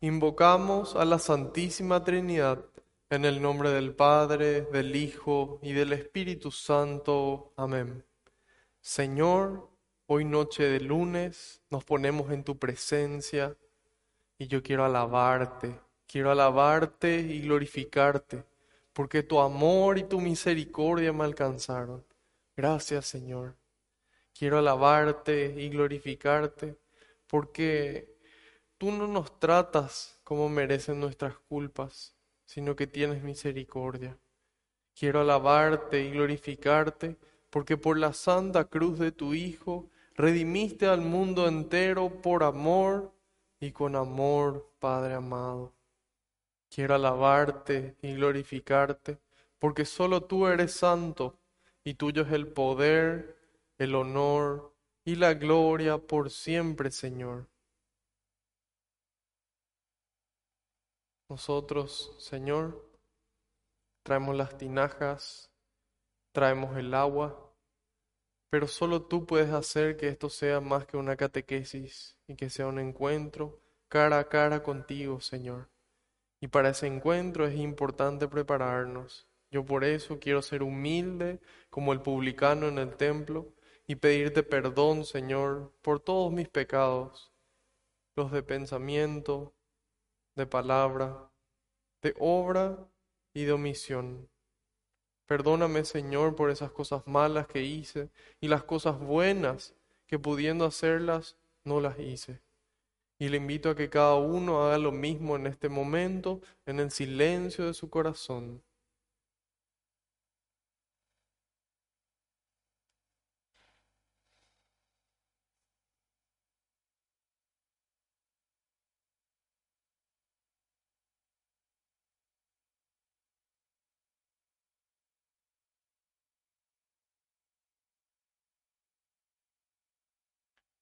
Invocamos a la Santísima Trinidad en el nombre del Padre, del Hijo y del Espíritu Santo. Amén. Señor, hoy noche de lunes nos ponemos en tu presencia y yo quiero alabarte, quiero alabarte y glorificarte, porque tu amor y tu misericordia me alcanzaron. Gracias, Señor. Quiero alabarte y glorificarte, porque tú no nos tratas como merecen nuestras culpas, sino que tienes misericordia. Quiero alabarte y glorificarte, porque por la santa cruz de tu Hijo redimiste al mundo entero por amor y con amor, Padre amado. Quiero alabarte y glorificarte, porque solo tú eres santo, y tuyo es el poder, el honor y la gloria por siempre, Señor. Nosotros, Señor, traemos las tinajas, traemos el agua, pero solo tú puedes hacer que esto sea más que una catequesis y que sea un encuentro cara a cara contigo, Señor. Y para ese encuentro es importante prepararnos. Yo por eso quiero ser humilde como el publicano en el templo y pedirte perdón, Señor, por todos mis pecados, los de pensamiento, de palabra, de obra y de omisión. Perdóname, Señor, por esas cosas malas que hice y las cosas buenas que pudiendo hacerlas no las hice. Y le invito a que cada uno haga lo mismo en este momento, en el silencio de su corazón.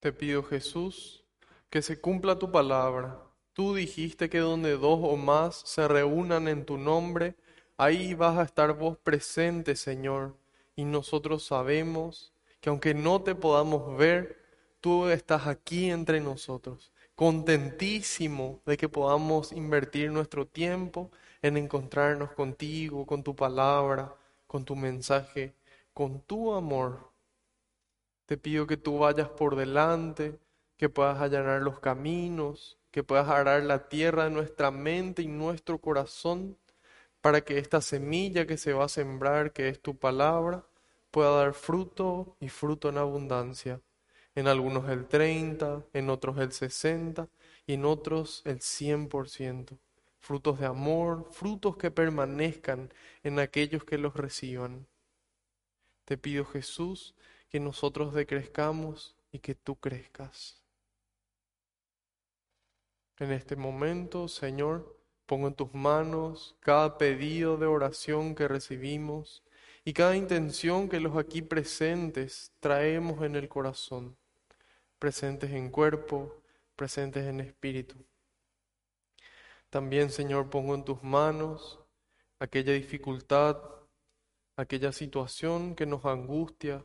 Te pido Jesús, que se cumpla tu palabra. Tú dijiste que donde dos o más se reúnan en tu nombre, ahí vas a estar vos presente, Señor. Y nosotros sabemos que aunque no te podamos ver, tú estás aquí entre nosotros, contentísimo de que podamos invertir nuestro tiempo en encontrarnos contigo, con tu palabra, con tu mensaje, con tu amor. Te pido que tú vayas por delante, que puedas allanar los caminos, que puedas arar la tierra de nuestra mente y nuestro corazón, para que esta semilla que se va a sembrar, que es tu palabra, pueda dar fruto y fruto en abundancia. En algunos el 30, en otros el 60 y en otros el 100%. Frutos de amor, frutos que permanezcan en aquellos que los reciban. Te pido Jesús que nosotros decrezcamos y que tú crezcas. En este momento, Señor, pongo en tus manos cada pedido de oración que recibimos y cada intención que los aquí presentes traemos en el corazón, presentes en cuerpo, presentes en espíritu. También, Señor, pongo en tus manos aquella dificultad, aquella situación que nos angustia,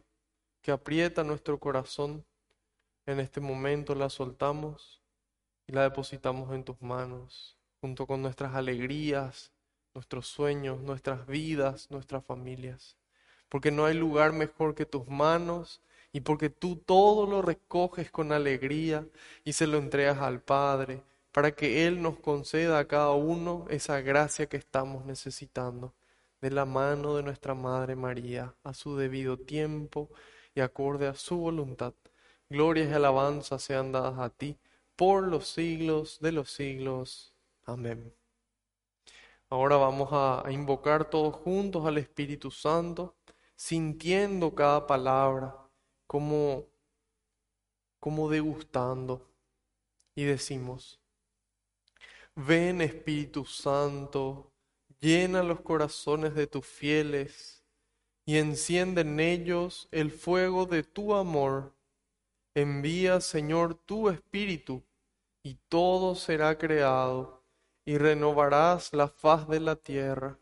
que aprieta nuestro corazón, en este momento la soltamos y la depositamos en tus manos, junto con nuestras alegrías, nuestros sueños, nuestras vidas, nuestras familias. Porque no hay lugar mejor que tus manos y porque tú todo lo recoges con alegría y se lo entregas al Padre, para que Él nos conceda a cada uno esa gracia que estamos necesitando, de la mano de nuestra Madre María, a su debido tiempo y acorde a su voluntad. Glorias y alabanzas sean dadas a ti por los siglos de los siglos. Amén. Ahora vamos a, invocar todos juntos al Espíritu Santo, sintiendo cada palabra, como, como degustando. Y decimos, Ven Espíritu Santo, llena los corazones de tus fieles y enciende en ellos el fuego de tu amor. Envía, Señor, tu Espíritu y todo será creado y renovarás la faz de la tierra.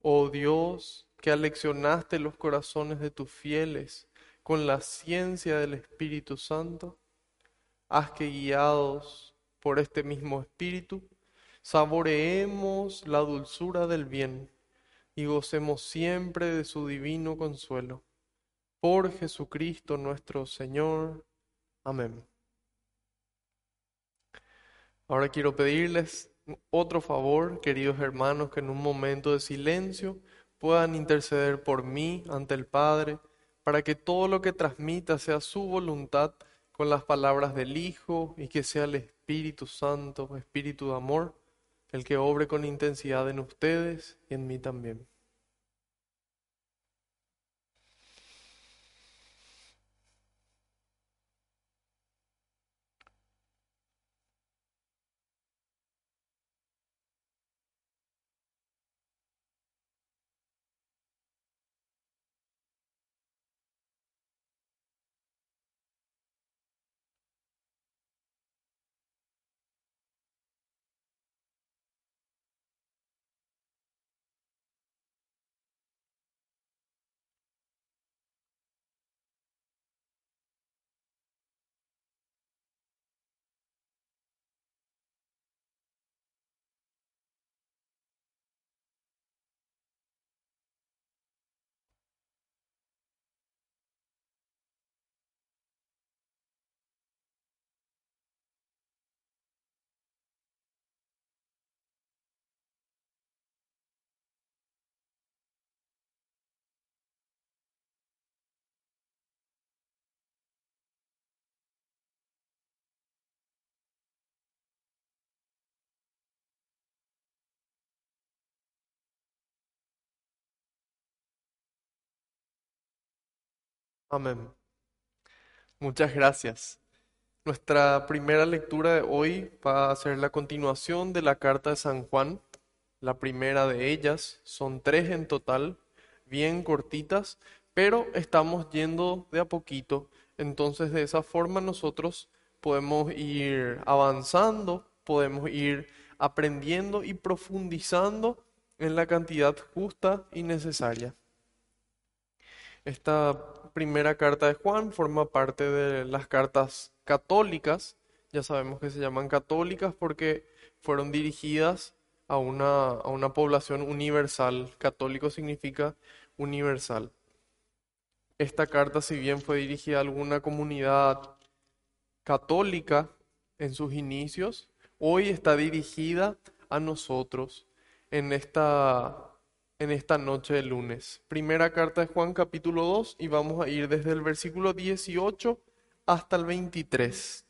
Oh Dios, que aleccionaste los corazones de tus fieles con la ciencia del Espíritu Santo, haz que guiados por este mismo Espíritu, saboreemos la dulzura del bien y gocemos siempre de su divino consuelo. Por Jesucristo nuestro Señor. Amén. Ahora quiero pedirles otro favor, queridos hermanos, que en un momento de silencio puedan interceder por mí ante el Padre, para que todo lo que transmita sea su voluntad con las palabras del Hijo y que sea el Espíritu Santo, Espíritu de amor, el que obre con intensidad en ustedes y en mí también. Amén. Muchas gracias. Nuestra primera lectura de hoy va a ser la continuación de la carta de San Juan. La primera de ellas, son tres en total, bien cortitas, pero estamos yendo de a poquito. Entonces de esa forma nosotros podemos ir avanzando, podemos ir aprendiendo y profundizando en la cantidad justa y necesaria. Esta primera carta de Juan forma parte de las cartas católicas. Ya sabemos que se llaman católicas porque fueron dirigidas a una, a una población universal. Católico significa universal. Esta carta, si bien fue dirigida a alguna comunidad católica en sus inicios, hoy está dirigida a nosotros en esta en esta noche de lunes. Primera carta de Juan capítulo 2 y vamos a ir desde el versículo 18 hasta el 23.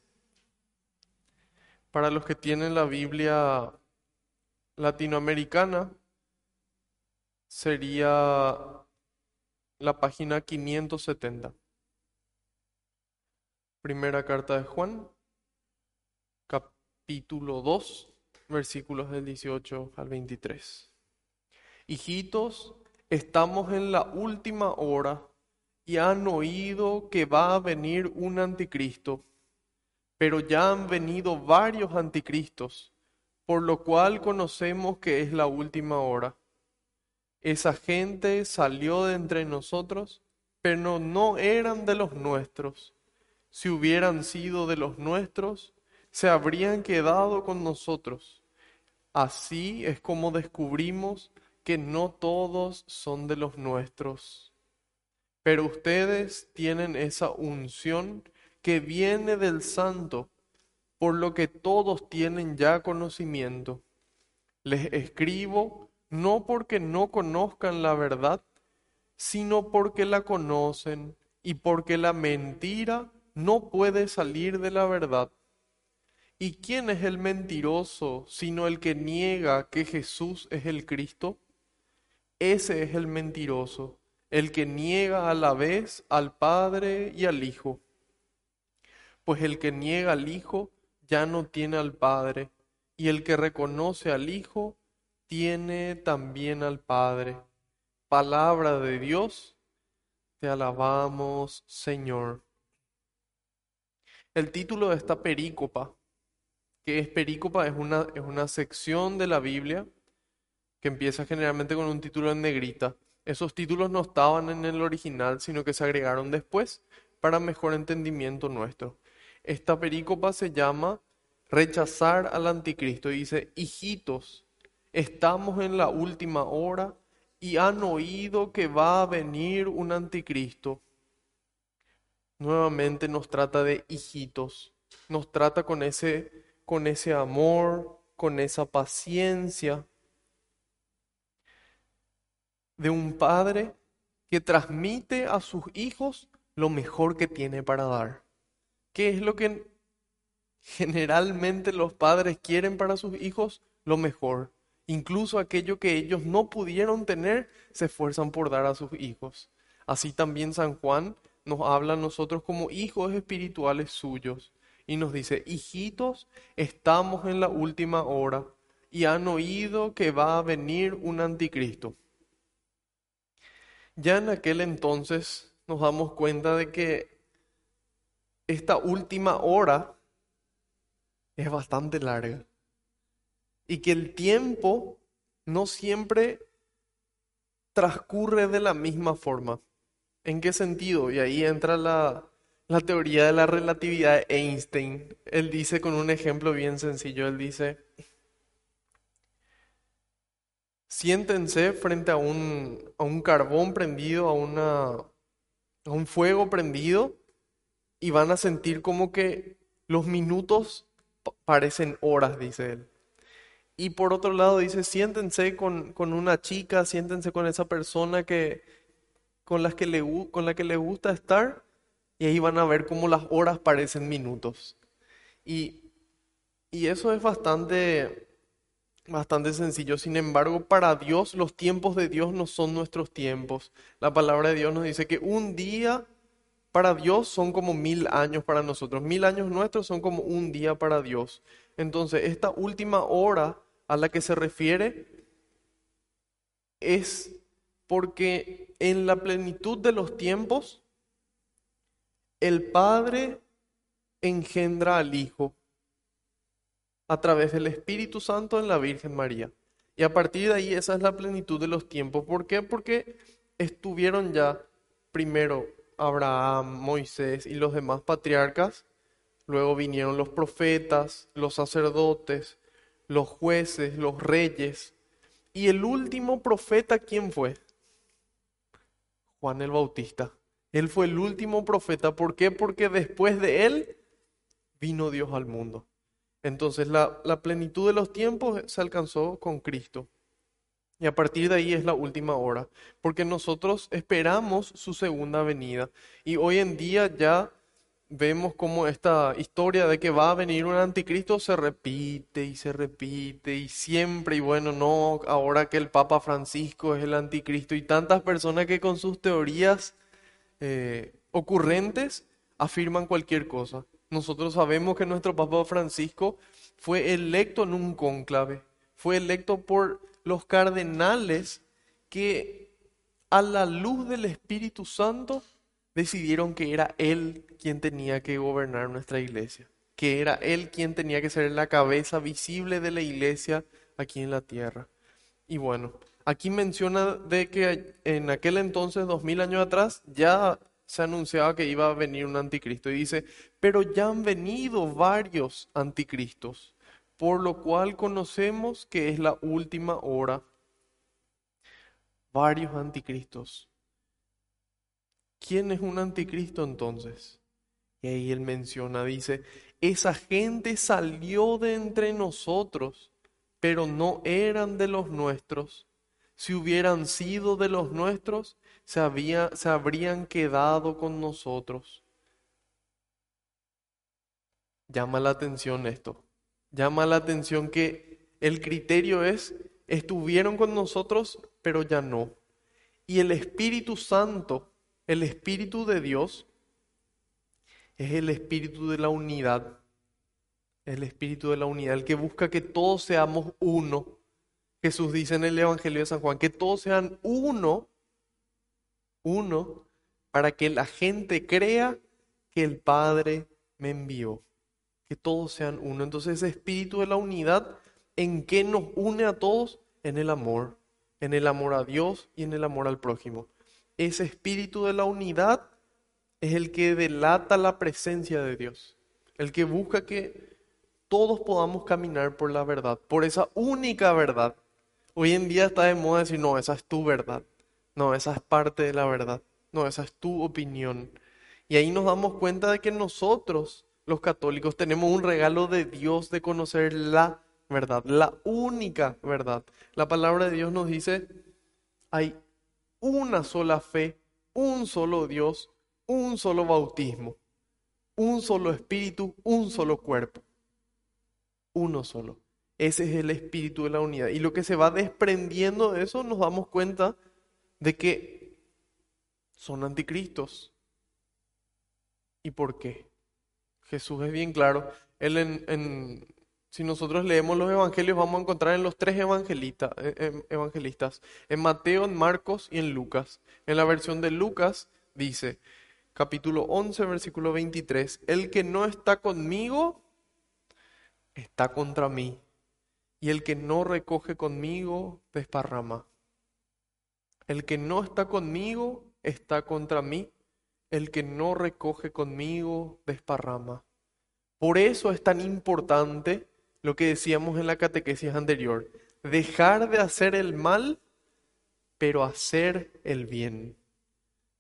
Para los que tienen la Biblia latinoamericana, sería la página 570. Primera carta de Juan, capítulo 2, versículos del 18 al 23. Hijitos, estamos en la última hora y han oído que va a venir un anticristo, pero ya han venido varios anticristos, por lo cual conocemos que es la última hora. Esa gente salió de entre nosotros, pero no eran de los nuestros. Si hubieran sido de los nuestros, se habrían quedado con nosotros. Así es como descubrimos que no todos son de los nuestros, pero ustedes tienen esa unción que viene del santo, por lo que todos tienen ya conocimiento. Les escribo no porque no conozcan la verdad, sino porque la conocen y porque la mentira no puede salir de la verdad. ¿Y quién es el mentiroso sino el que niega que Jesús es el Cristo? Ese es el mentiroso, el que niega a la vez al Padre y al Hijo. Pues el que niega al Hijo ya no tiene al Padre, y el que reconoce al Hijo tiene también al Padre. Palabra de Dios, te alabamos, Señor. El título de esta perícopa, que es perícopa, es una, es una sección de la Biblia que empieza generalmente con un título en negrita. Esos títulos no estaban en el original, sino que se agregaron después para mejor entendimiento nuestro. Esta perícopa se llama Rechazar al anticristo. dice, hijitos, estamos en la última hora y han oído que va a venir un anticristo. Nuevamente nos trata de hijitos, nos trata con ese, con ese amor, con esa paciencia de un padre que transmite a sus hijos lo mejor que tiene para dar. ¿Qué es lo que generalmente los padres quieren para sus hijos? Lo mejor. Incluso aquello que ellos no pudieron tener, se esfuerzan por dar a sus hijos. Así también San Juan nos habla a nosotros como hijos espirituales suyos y nos dice, hijitos, estamos en la última hora y han oído que va a venir un anticristo. Ya en aquel entonces nos damos cuenta de que esta última hora es bastante larga y que el tiempo no siempre transcurre de la misma forma. ¿En qué sentido? Y ahí entra la, la teoría de la relatividad de Einstein. Él dice con un ejemplo bien sencillo, él dice, siéntense frente a un, a un carbón prendido, a, una, a un fuego prendido, y van a sentir como que los minutos parecen horas, dice él. Y por otro lado dice, siéntense con, con una chica, siéntense con esa persona que, con, las que le, con la que le gusta estar y ahí van a ver cómo las horas parecen minutos. Y, y eso es bastante, bastante sencillo. Sin embargo, para Dios los tiempos de Dios no son nuestros tiempos. La palabra de Dios nos dice que un día para Dios son como mil años para nosotros. Mil años nuestros son como un día para Dios. Entonces, esta última hora a la que se refiere es porque en la plenitud de los tiempos, el Padre engendra al Hijo a través del Espíritu Santo en la Virgen María. Y a partir de ahí esa es la plenitud de los tiempos. ¿Por qué? Porque estuvieron ya primero Abraham, Moisés y los demás patriarcas, luego vinieron los profetas, los sacerdotes, los jueces, los reyes. Y el último profeta, ¿quién fue? Juan el Bautista. Él fue el último profeta. ¿Por qué? Porque después de él vino Dios al mundo. Entonces la, plenitud de los tiempos se alcanzó con Cristo. Y a partir de ahí es la última hora, porque nosotros esperamos su segunda venida. Y hoy en día ya vemos como esta historia de que va a venir un anticristo se repite y se repite y siempre, y bueno, no, ahora que el Papa Francisco es el anticristo y tantas personas que con sus teorías eh, ocurrentes afirman cualquier cosa. Nosotros sabemos que nuestro Papa Francisco fue electo en un cónclave, fue electo por los cardenales que a la luz del Espíritu Santo decidieron que era Él quien tenía que gobernar nuestra iglesia, que era Él quien tenía que ser la cabeza visible de la iglesia aquí en la tierra. Y bueno, aquí menciona de que en aquel entonces, dos mil años atrás, ya se anunciaba que iba a venir un anticristo. Y dice, pero ya han venido varios anticristos, por lo cual conocemos que es la última hora. Varios anticristos. ¿Quién es un anticristo entonces? Y ahí él menciona, dice, esa gente salió de entre nosotros, pero no eran de los nuestros. Si hubieran sido de los nuestros, se, se habrían quedado con nosotros. Llama la atención esto. Llama la atención que el criterio es, estuvieron con nosotros, pero ya no. Y el Espíritu Santo el Espíritu de Dios es el espíritu de la unidad. el espíritu de la unidad, el que busca que todos seamos uno. Jesús dice en el Evangelio de San Juan, que todos sean uno, uno, para que la gente crea que el Padre me envió. Que todos sean uno. Entonces ese espíritu de la unidad, ¿en qué nos une a todos? En el amor, en el amor a Dios y en el amor al prójimo. Ese espíritu de la unidad es el que delata la presencia de Dios, el que busca que todos podamos caminar por la verdad, por esa única verdad. Hoy en día está de moda decir, no, esa es tu verdad, no, esa es parte de la verdad, no, esa es tu opinión. Y ahí nos damos cuenta de que nosotros, los católicos, tenemos un regalo de Dios de conocer la verdad, la única verdad. La palabra de Dios nos dice, hay una sola fe, un solo Dios, un solo bautismo, un solo espíritu, un solo cuerpo. Uno solo. Ese es el espíritu de la unidad. Y lo que se va desprendiendo de eso, nos damos cuenta de que son anticristos. ¿Y por qué? Jesús es bien claro. Él en, si nosotros leemos los evangelios, vamos a encontrar en los tres eh, evangelistas, en Mateo, en Marcos y en Lucas. En la versión de Lucas dice, capítulo 11, versículo 23, el que no está conmigo, está contra mí, y el que no recoge conmigo, desparrama. El que no está conmigo, está contra mí, el que no recoge conmigo, desparrama. Por eso es tan importante lo que decíamos en la catequesis anterior, dejar de hacer el mal, pero hacer el bien.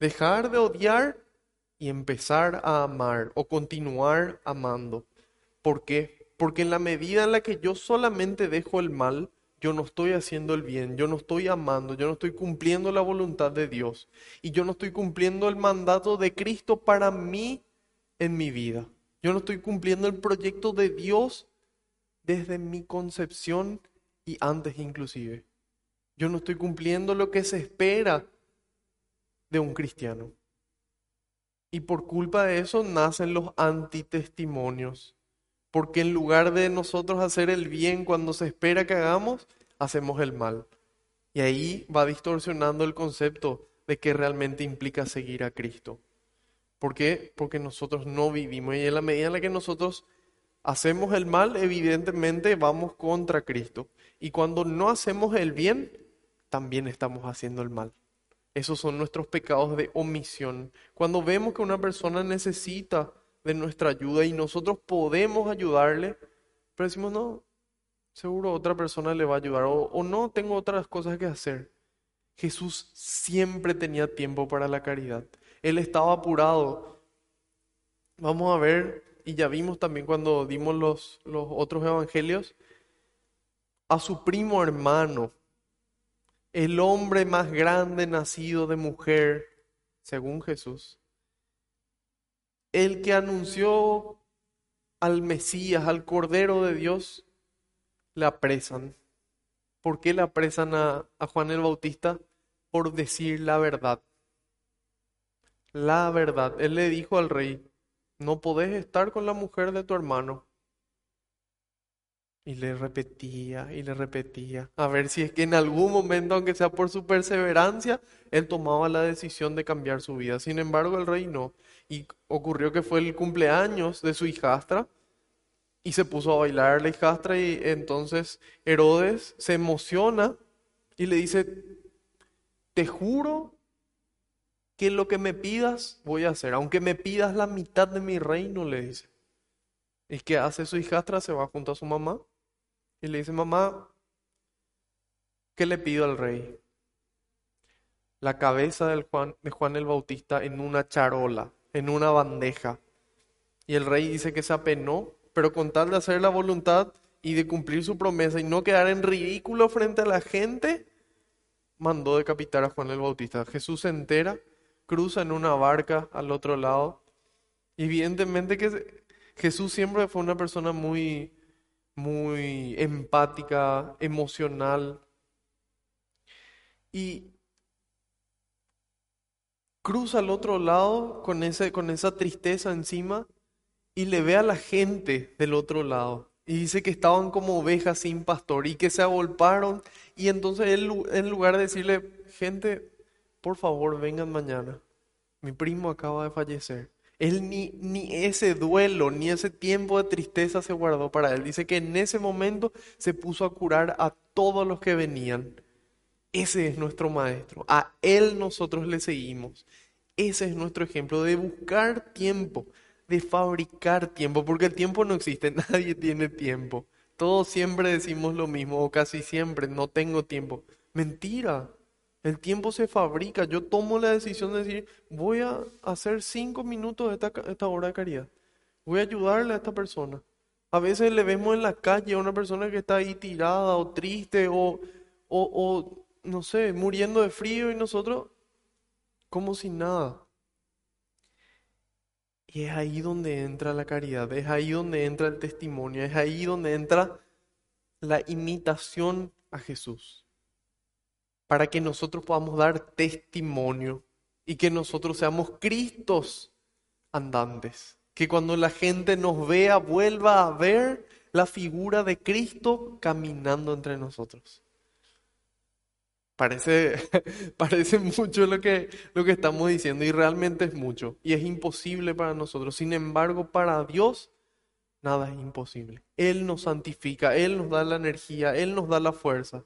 Dejar de odiar y empezar a amar o continuar amando. ¿Por qué? Porque en la medida en la que yo solamente dejo el mal, yo no estoy haciendo el bien, yo no estoy amando, yo no estoy cumpliendo la voluntad de Dios y yo no estoy cumpliendo el mandato de Cristo para mí en mi vida. Yo no estoy cumpliendo el proyecto de Dios desde mi concepción y antes inclusive. Yo no estoy cumpliendo lo que se espera de un cristiano. Y por culpa de eso nacen los antitestimonios. Porque en lugar de nosotros hacer el bien cuando se espera que hagamos, hacemos el mal. Y ahí va distorsionando el concepto de que realmente implica seguir a Cristo. ¿Por qué? Porque nosotros no vivimos. Y en la medida en la que nosotros hacemos el mal, evidentemente vamos contra Cristo. Y cuando no hacemos el bien, también estamos haciendo el mal. Esos son nuestros pecados de omisión. Cuando vemos que una persona necesita de nuestra ayuda y nosotros podemos ayudarle, pero decimos, no, seguro otra persona le va a ayudar o, no, tengo otras cosas que hacer. Jesús siempre tenía tiempo para la caridad. Él estaba apurado. Vamos a ver, y ya vimos también cuando dimos los, los otros evangelios, a su primo hermano, el hombre más grande nacido de mujer, según Jesús, el que anunció al Mesías, al Cordero de Dios, le apresan. ¿Por qué le apresan a, Juan el Bautista? Por decir la verdad. La verdad. Él le dijo al rey, no podés estar con la mujer de tu hermano. Y le repetía y le repetía. A ver si es que en algún momento, aunque sea por su perseverancia, él tomaba la decisión de cambiar su vida. Sin embargo, el rey no. Y ocurrió que fue el cumpleaños de su hijastra y se puso a bailar la hijastra y entonces Herodes se emociona y le dice, te juro que lo que me pidas voy a hacer, aunque me pidas la mitad de mi reino, le dice. ¿Y qué hace su hijastra? Se va junto a su mamá y le dice, mamá, ¿qué le pido al rey? La cabeza Juan, de Juan el Bautista en una charola, en una bandeja. Y el rey dice que se apenó, pero con tal de hacer la voluntad y de cumplir su promesa y no quedar en ridículo frente a la gente, mandó decapitar a Juan el Bautista. Jesús se entera, cruza en una barca al otro lado. Evidentemente que Jesús siempre fue una persona muy muy empática, emocional. Y cruza al otro lado con, ese, con esa tristeza encima y le ve a la gente del otro lado. Y dice que estaban como ovejas sin pastor y que se agolparon. Y entonces él, en lugar de decirle, gente, por favor, vengan mañana. Mi primo acaba de fallecer. Él ni, ni ese duelo, ni ese tiempo de tristeza se guardó para él. Dice que en ese momento se puso a curar a todos los que venían. Ese es nuestro maestro. A él nosotros le seguimos. Ese es nuestro ejemplo de buscar tiempo, de fabricar tiempo, porque el tiempo no existe, nadie tiene tiempo. Todos siempre decimos lo mismo, o casi siempre, no tengo tiempo. Mentira, el tiempo se fabrica. Yo tomo la decisión de decir, voy a hacer cinco minutos de esta, esta hora de caridad. Voy a ayudarle a esta persona. A veces le vemos en la calle a una persona que está ahí tirada o triste o, o, o no sé, muriendo de frío y nosotros como si nada. Y es ahí donde entra la caridad, es ahí donde entra el testimonio, es ahí donde entra la imitación a Jesús. Para que nosotros podamos dar testimonio y que nosotros seamos Cristos andantes. Que cuando la gente nos vea vuelva a ver la figura de Cristo caminando entre nosotros. Parece, parece mucho lo que, lo que estamos diciendo y realmente es mucho y es imposible para nosotros. Sin embargo, para Dios nada es imposible. Él nos santifica, Él nos da la energía, Él nos da la fuerza.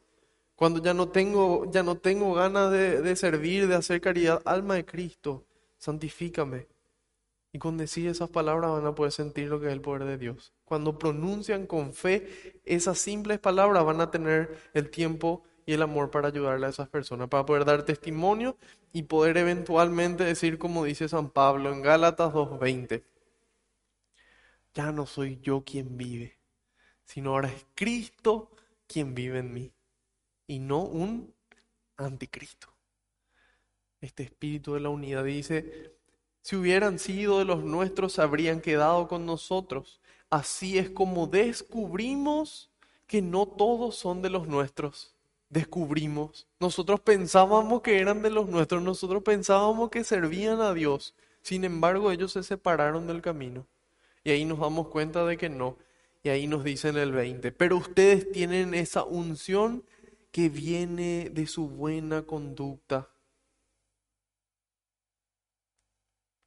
Cuando ya no tengo, ya no tengo ganas de, de servir, de hacer caridad, alma de Cristo, santifícame. Y cuando decir esas palabras van a poder sentir lo que es el poder de Dios. Cuando pronuncian con fe esas simples palabras van a tener el tiempo y el amor para ayudarle a esas personas, para poder dar testimonio y poder eventualmente decir como dice San Pablo en Gálatas 2.20, ya no soy yo quien vive, sino ahora es Cristo quien vive en mí y no un anticristo. Este espíritu de la unidad dice, si hubieran sido de los nuestros, habrían quedado con nosotros. Así es como descubrimos que no todos son de los nuestros descubrimos. Nosotros pensábamos que eran de los nuestros, nosotros pensábamos que servían a Dios. Sin embargo, ellos se separaron del camino. Y ahí nos damos cuenta de que no. Y ahí nos dicen el 20. Pero ustedes tienen esa unción que viene de su buena conducta.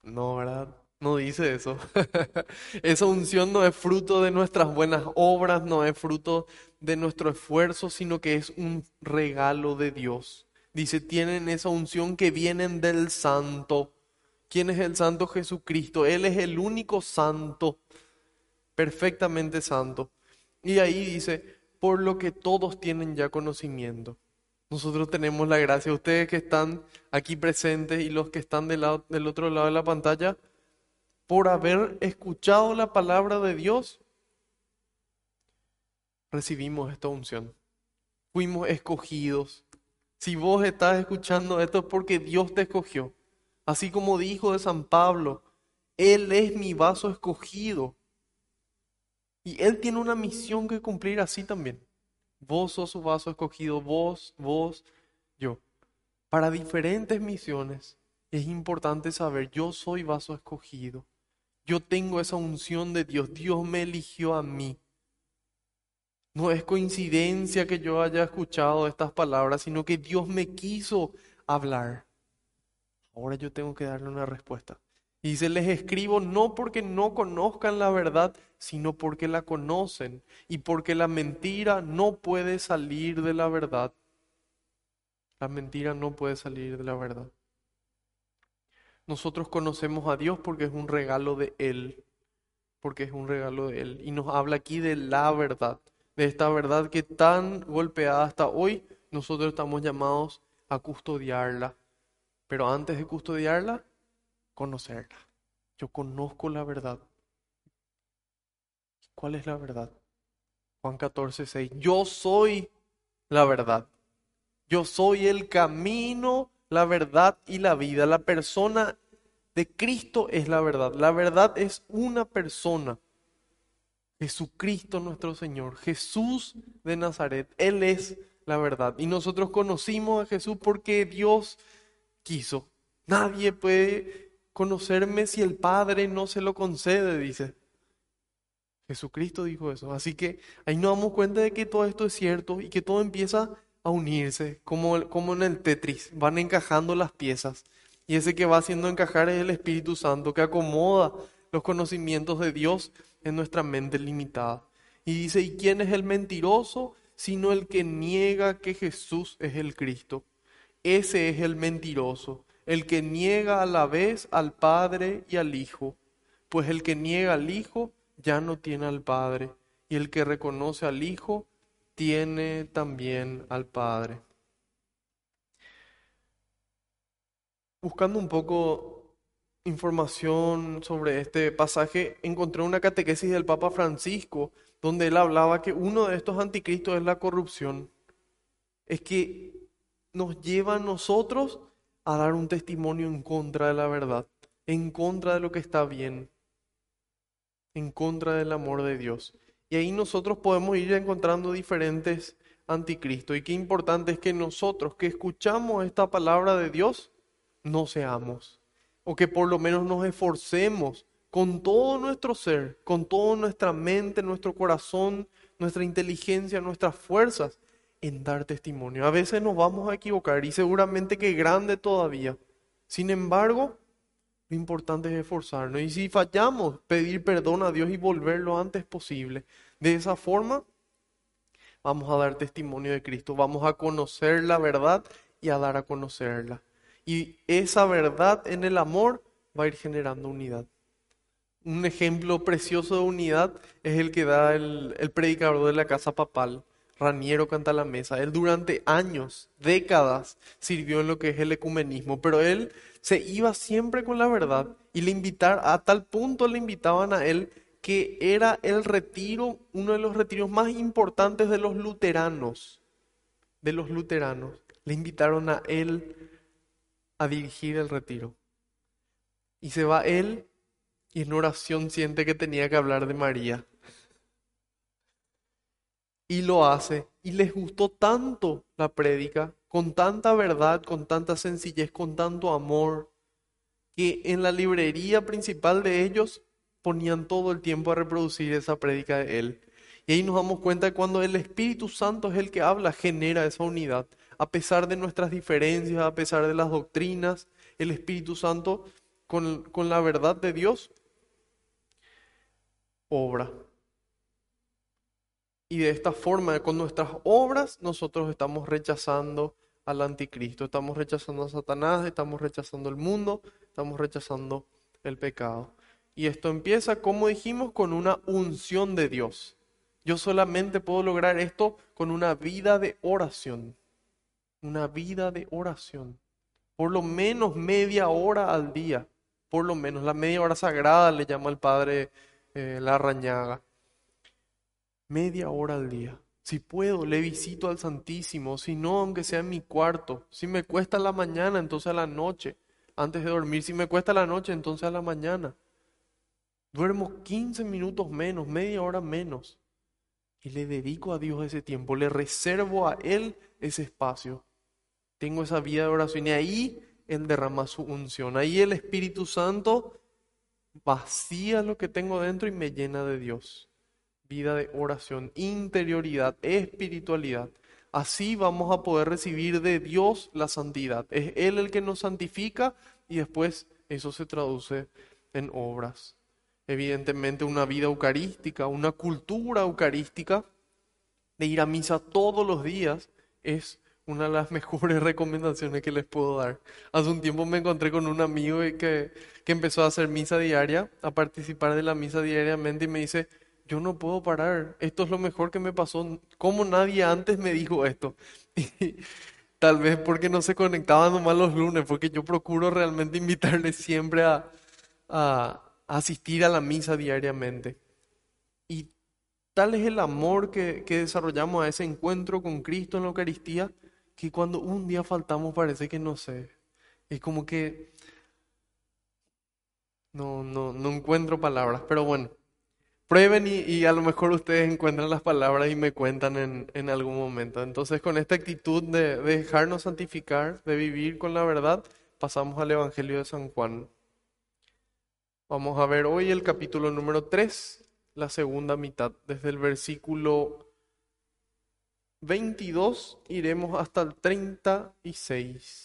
No, ¿verdad? No dice eso. Esa unción no es fruto de nuestras buenas obras, no es fruto de nuestro esfuerzo, sino que es un regalo de Dios. Dice, tienen esa unción que vienen del santo. ¿Quién es el santo Jesucristo? Él es el único santo, perfectamente santo. Y ahí dice, por lo que todos tienen ya conocimiento. Nosotros tenemos la gracia. Ustedes que están aquí presentes y los que están del, lado, del otro lado de la pantalla, por haber escuchado la palabra de Dios, recibimos esta unción. Fuimos escogidos. Si vos estás escuchando esto es porque Dios te escogió. Así como dijo de San Pablo, Él es mi vaso escogido. Y Él tiene una misión que cumplir así también. Vos sos su vaso escogido, vos, vos, yo. Para diferentes misiones es importante saber, yo soy vaso escogido. Yo tengo esa unción de Dios. Dios me eligió a mí. No es coincidencia que yo haya escuchado estas palabras, sino que Dios me quiso hablar. Ahora yo tengo que darle una respuesta. Y dice, les escribo no porque no conozcan la verdad, sino porque la conocen y porque la mentira no puede salir de la verdad. La mentira no puede salir de la verdad. Nosotros conocemos a Dios porque es un regalo de Él, porque es un regalo de Él. Y nos habla aquí de la verdad, de esta verdad que tan golpeada hasta hoy, nosotros estamos llamados a custodiarla. Pero antes de custodiarla, conocerla. Yo conozco la verdad. ¿Cuál es la verdad? Juan 14, 6. Yo soy la verdad. Yo soy el camino, la verdad y la vida. La persona de Cristo es la verdad. La verdad es una persona. Jesucristo nuestro Señor, Jesús de Nazaret. Él es la verdad. Y nosotros conocimos a Jesús porque Dios quiso. Nadie puede conocerme si el Padre no se lo concede, dice. Jesucristo dijo eso. Así que ahí nos damos cuenta de que todo esto es cierto y que todo empieza a unirse, como, como en el Tetris, van encajando las piezas. Y ese que va haciendo encajar es el Espíritu Santo, que acomoda los conocimientos de Dios en nuestra mente limitada. Y dice, ¿y quién es el mentiroso? Sino el que niega que Jesús es el Cristo. Ese es el mentiroso, el que niega a la vez al Padre y al Hijo. Pues el que niega al Hijo ya no tiene al Padre, y el que reconoce al Hijo tiene también al Padre. Buscando un poco información sobre este pasaje, encontré una catequesis del Papa Francisco donde él hablaba que uno de estos anticristos es la corrupción. Es que nos lleva a nosotros a dar un testimonio en contra de la verdad, en contra de lo que está bien, en contra del amor de Dios. Y ahí nosotros podemos ir encontrando diferentes anticristos. Y qué importante es que nosotros que escuchamos esta palabra de Dios, no seamos. O que por lo menos nos esforcemos con todo nuestro ser, con toda nuestra mente, nuestro corazón, nuestra inteligencia, nuestras fuerzas, en dar testimonio. A veces nos vamos a equivocar y seguramente que grande todavía. Sin embargo, lo importante es esforzarnos. Y si fallamos, pedir perdón a Dios y volver lo antes posible. De esa forma, vamos a dar testimonio de Cristo. Vamos a conocer la verdad y a dar a conocerla. Y esa verdad en el amor va a ir generando unidad. Un ejemplo precioso de unidad es el que da el, el predicador de la casa papal. Raniero canta la mesa. Él durante años, décadas, sirvió en lo que es el ecumenismo, pero él se iba siempre con la verdad y le invitar a tal punto le invitaban a él que era el retiro, uno de los retiros más importantes de los luteranos, de los luteranos. Le invitaron a él a dirigir el retiro. Y se va él y en oración siente que tenía que hablar de María y lo hace. Y les gustó tanto la prédica, con tanta verdad, con tanta sencillez, con tanto amor, que en la librería principal de ellos ponían todo el tiempo a reproducir esa prédica de él. Y ahí nos damos cuenta de cuando el Espíritu Santo es el que habla, genera esa unidad. A pesar de nuestras diferencias, a pesar de las doctrinas, el Espíritu Santo, con, con la verdad de Dios, obra. Y de esta forma, con nuestras obras, nosotros estamos rechazando al anticristo, estamos rechazando a Satanás, estamos rechazando el mundo, estamos rechazando el pecado. Y esto empieza, como dijimos, con una unción de Dios. Yo solamente puedo lograr esto con una vida de oración. Una vida de oración. Por lo menos media hora al día. Por lo menos la media hora sagrada le llama el padre eh, la rañaga media hora al día. Si puedo, le visito al Santísimo. Si no, aunque sea en mi cuarto. Si me cuesta la mañana, entonces a la noche. Antes de dormir. Si me cuesta la noche, entonces a la mañana. Duermo 15 minutos menos, media hora menos. Y le dedico a Dios ese tiempo. Le reservo a Él ese espacio. Tengo esa vida de oración. Y ahí Él derrama su unción. Ahí el Espíritu Santo vacía lo que tengo dentro y me llena de Dios vida de oración, interioridad, espiritualidad. Así vamos a poder recibir de Dios la santidad. Es Él el que nos santifica y después eso se traduce en obras. Evidentemente una vida eucarística, una cultura eucarística de ir a misa todos los días es una de las mejores recomendaciones que les puedo dar. Hace un tiempo me encontré con un amigo que, que empezó a hacer misa diaria, a participar de la misa diariamente y me dice, yo no puedo parar, esto es lo mejor que me pasó, ¿cómo nadie antes me dijo esto? tal vez porque no se conectaban nomás los lunes, porque yo procuro realmente invitarle siempre a, a, asistir a la misa diariamente. Y tal es el amor que, que desarrollamos a ese encuentro con Cristo en la Eucaristía, que cuando un día faltamos parece que no sé, es como que no, no, no encuentro palabras, pero bueno. Prueben y, a lo mejor ustedes encuentran las palabras y me cuentan en, en algún momento. Entonces, con esta actitud de, de dejarnos santificar, de vivir con la verdad, pasamos al Evangelio de San Juan. Vamos a ver hoy el capítulo número 3 la segunda mitad, desde el versículo 22 iremos hasta el 36.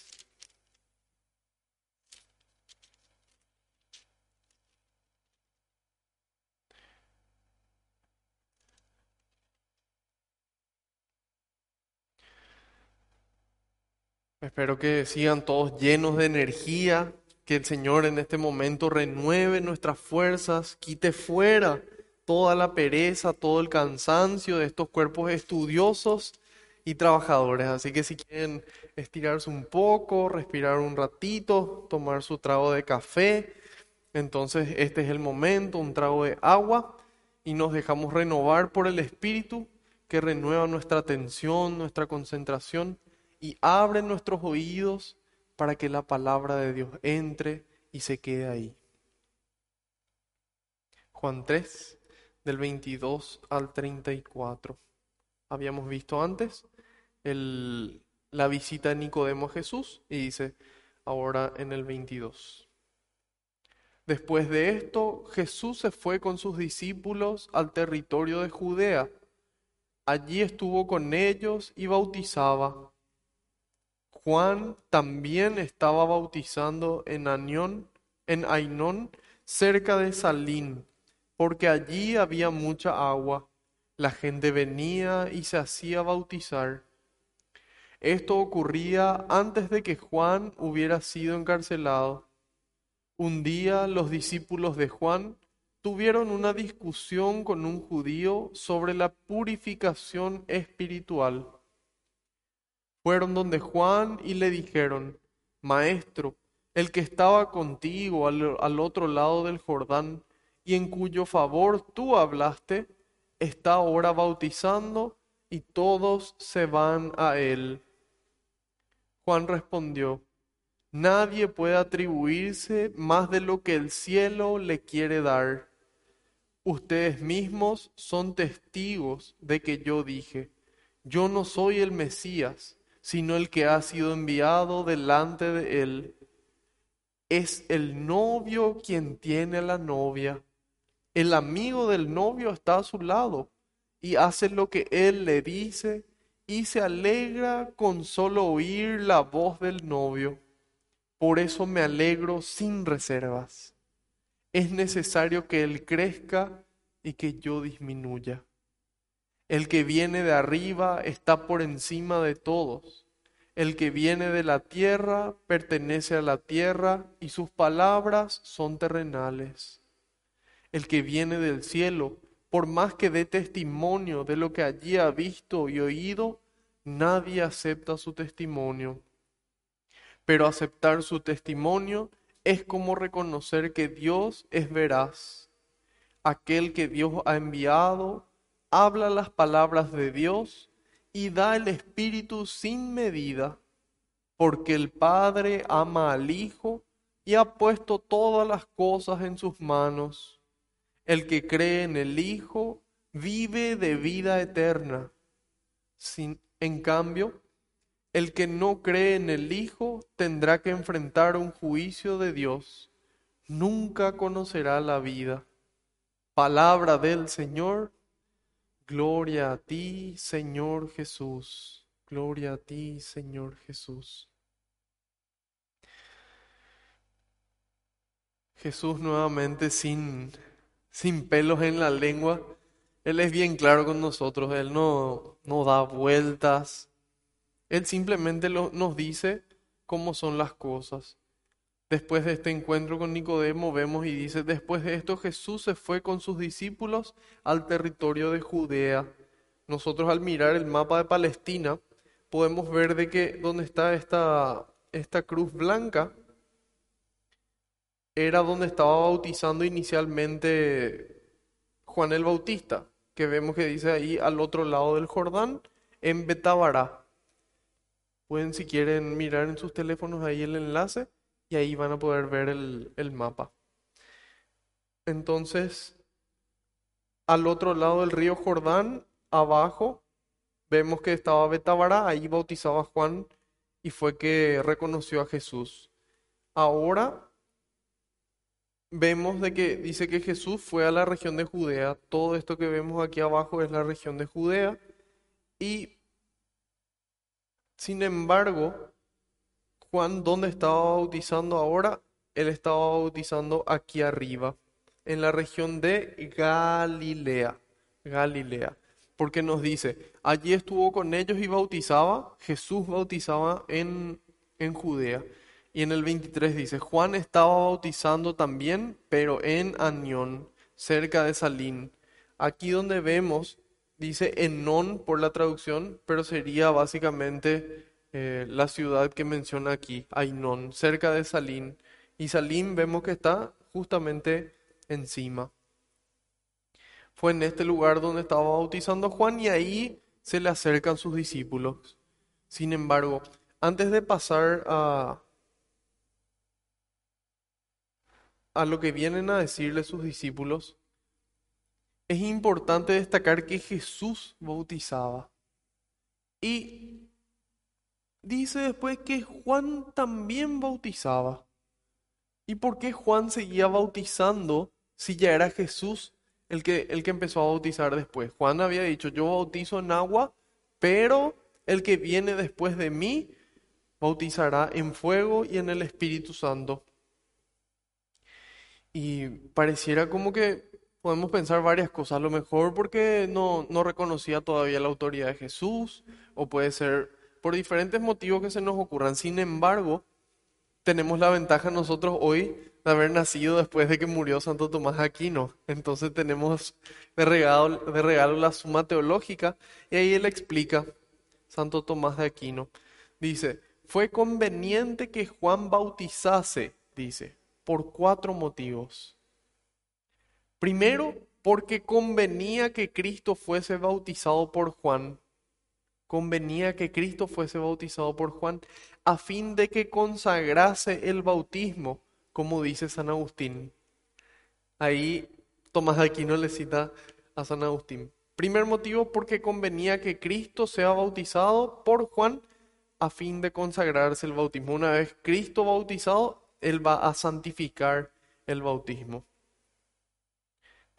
Espero que sigan todos llenos de energía, que el Señor en este momento renueve nuestras fuerzas, quite fuera toda la pereza, todo el cansancio de estos cuerpos estudiosos y trabajadores. Así que si quieren estirarse un poco, respirar un ratito, tomar su trago de café, entonces este es el momento, un trago de agua y nos dejamos renovar por el Espíritu que renueva nuestra atención, nuestra concentración y abre nuestros oídos para que la palabra de Dios entre y se quede ahí. Juan 3, del 22 al 34. Habíamos visto antes la visita de Nicodemo a Jesús y dice ahora en el 22. Después de esto, Jesús se fue con sus discípulos al territorio de Judea. Allí estuvo con ellos y bautizaba. Juan también estaba bautizando en Anión, en Ainón, cerca de Salín, porque allí había mucha agua. La gente venía y se hacía bautizar. Esto ocurría antes de que Juan hubiera sido encarcelado. Un día los discípulos de Juan tuvieron una discusión con un judío sobre la purificación espiritual fueron donde Juan y le dijeron, Maestro, el que estaba contigo al, otro lado del Jordán y en cuyo favor tú hablaste, está ahora bautizando y todos se van a él. Juan respondió, Nadie puede atribuirse más de lo que el cielo le quiere dar. Ustedes mismos son testigos de que yo dije, yo no soy el Mesías sino el que ha sido enviado delante de él. Es el novio quien tiene a la novia. El amigo del novio está a su lado y hace lo que él le dice y se alegra con solo oír la voz del novio. Por eso me alegro sin reservas. Es necesario que él crezca y que yo disminuya. El que viene de arriba está por encima de todos. El que viene de la tierra pertenece a la tierra y sus palabras son terrenales. El que viene del cielo, por más que dé testimonio de lo que allí ha visto y oído, nadie acepta su testimonio. Pero aceptar su testimonio es como reconocer que Dios es veraz. Aquel que Dios ha enviado habla las palabras de Dios y da el Espíritu sin medida, porque el Padre ama al Hijo y ha puesto todas las cosas en sus manos. El que cree en el Hijo vive de vida eterna. En cambio, el que no cree en el Hijo tendrá que enfrentar un juicio de Dios. Nunca conocerá la vida. Palabra del Señor Gloria a ti, Señor Jesús. Gloria a ti, Señor Jesús. Jesús nuevamente sin, sin pelos en la lengua. Él es bien claro con nosotros. Él no, no da vueltas. Él simplemente nos dice cómo son las cosas. Después de este encuentro con Nicodemo vemos y dice, después de esto Jesús se fue con sus discípulos al territorio de Judea. Nosotros al mirar el mapa de Palestina podemos ver de que donde está esta, esta cruz blanca era donde estaba bautizando inicialmente Juan el Bautista, que vemos que dice ahí al otro lado del Jordán, en Betabará. Pueden si quieren mirar en sus teléfonos ahí el enlace y ahí van a poder ver el, mapa. Entonces, al otro lado del río Jordán, abajo, vemos que estaba Betabara, ahí bautizaba Juan y fue que reconoció a Jesús. Ahora vemos de que dice que Jesús fue a la región de Judea. Todo esto que vemos aquí abajo es la región de Judea. Y sin embargo, Juan, ¿dónde estaba bautizando ahora? Él estaba bautizando aquí arriba, en la región de Galilea. Galilea. Porque nos dice, allí estuvo con ellos y bautizaba, Jesús bautizaba en, en Judea. Y en el 23 dice, Juan estaba bautizando también, pero en Anión, cerca de Salín. Aquí donde vemos, dice Enón por la traducción, pero sería básicamente eh, la ciudad que menciona aquí, Ainón, cerca de Salín. Y Salín vemos que está justamente encima. Fue en este lugar donde estaba bautizando Juan y ahí se le acercan sus discípulos. Sin embargo, antes de pasar a, a lo que vienen a decirle sus discípulos, es importante destacar que Jesús bautizaba. Y dice después que Juan también bautizaba. ¿Y por qué Juan seguía bautizando si ya era Jesús el que, el que empezó a bautizar después? Juan había dicho, yo bautizo en agua, pero el que viene después de mí bautizará en fuego y en el Espíritu Santo. Y pareciera como que podemos pensar varias cosas. A lo mejor porque no, no reconocía todavía la autoridad de Jesús, o puede ser por diferentes motivos que se nos ocurran. Sin embargo, tenemos la ventaja nosotros hoy de haber nacido después de que murió Santo Tomás Aquino. Entonces tenemos de regalo, de regalo la suma teológica y ahí él explica, Santo Tomás de Aquino, dice, fue conveniente que Juan bautizase, dice, por cuatro motivos. Primero, porque convenía que Cristo fuese bautizado por Juan. Convenía que Cristo fuese bautizado por Juan a fin de que consagrase el bautismo, como dice San Agustín. Ahí Tomás de Aquino le cita a San Agustín. Primer motivo, porque convenía que Cristo sea bautizado por Juan a fin de consagrarse el bautismo. Una vez Cristo bautizado, él va a santificar el bautismo.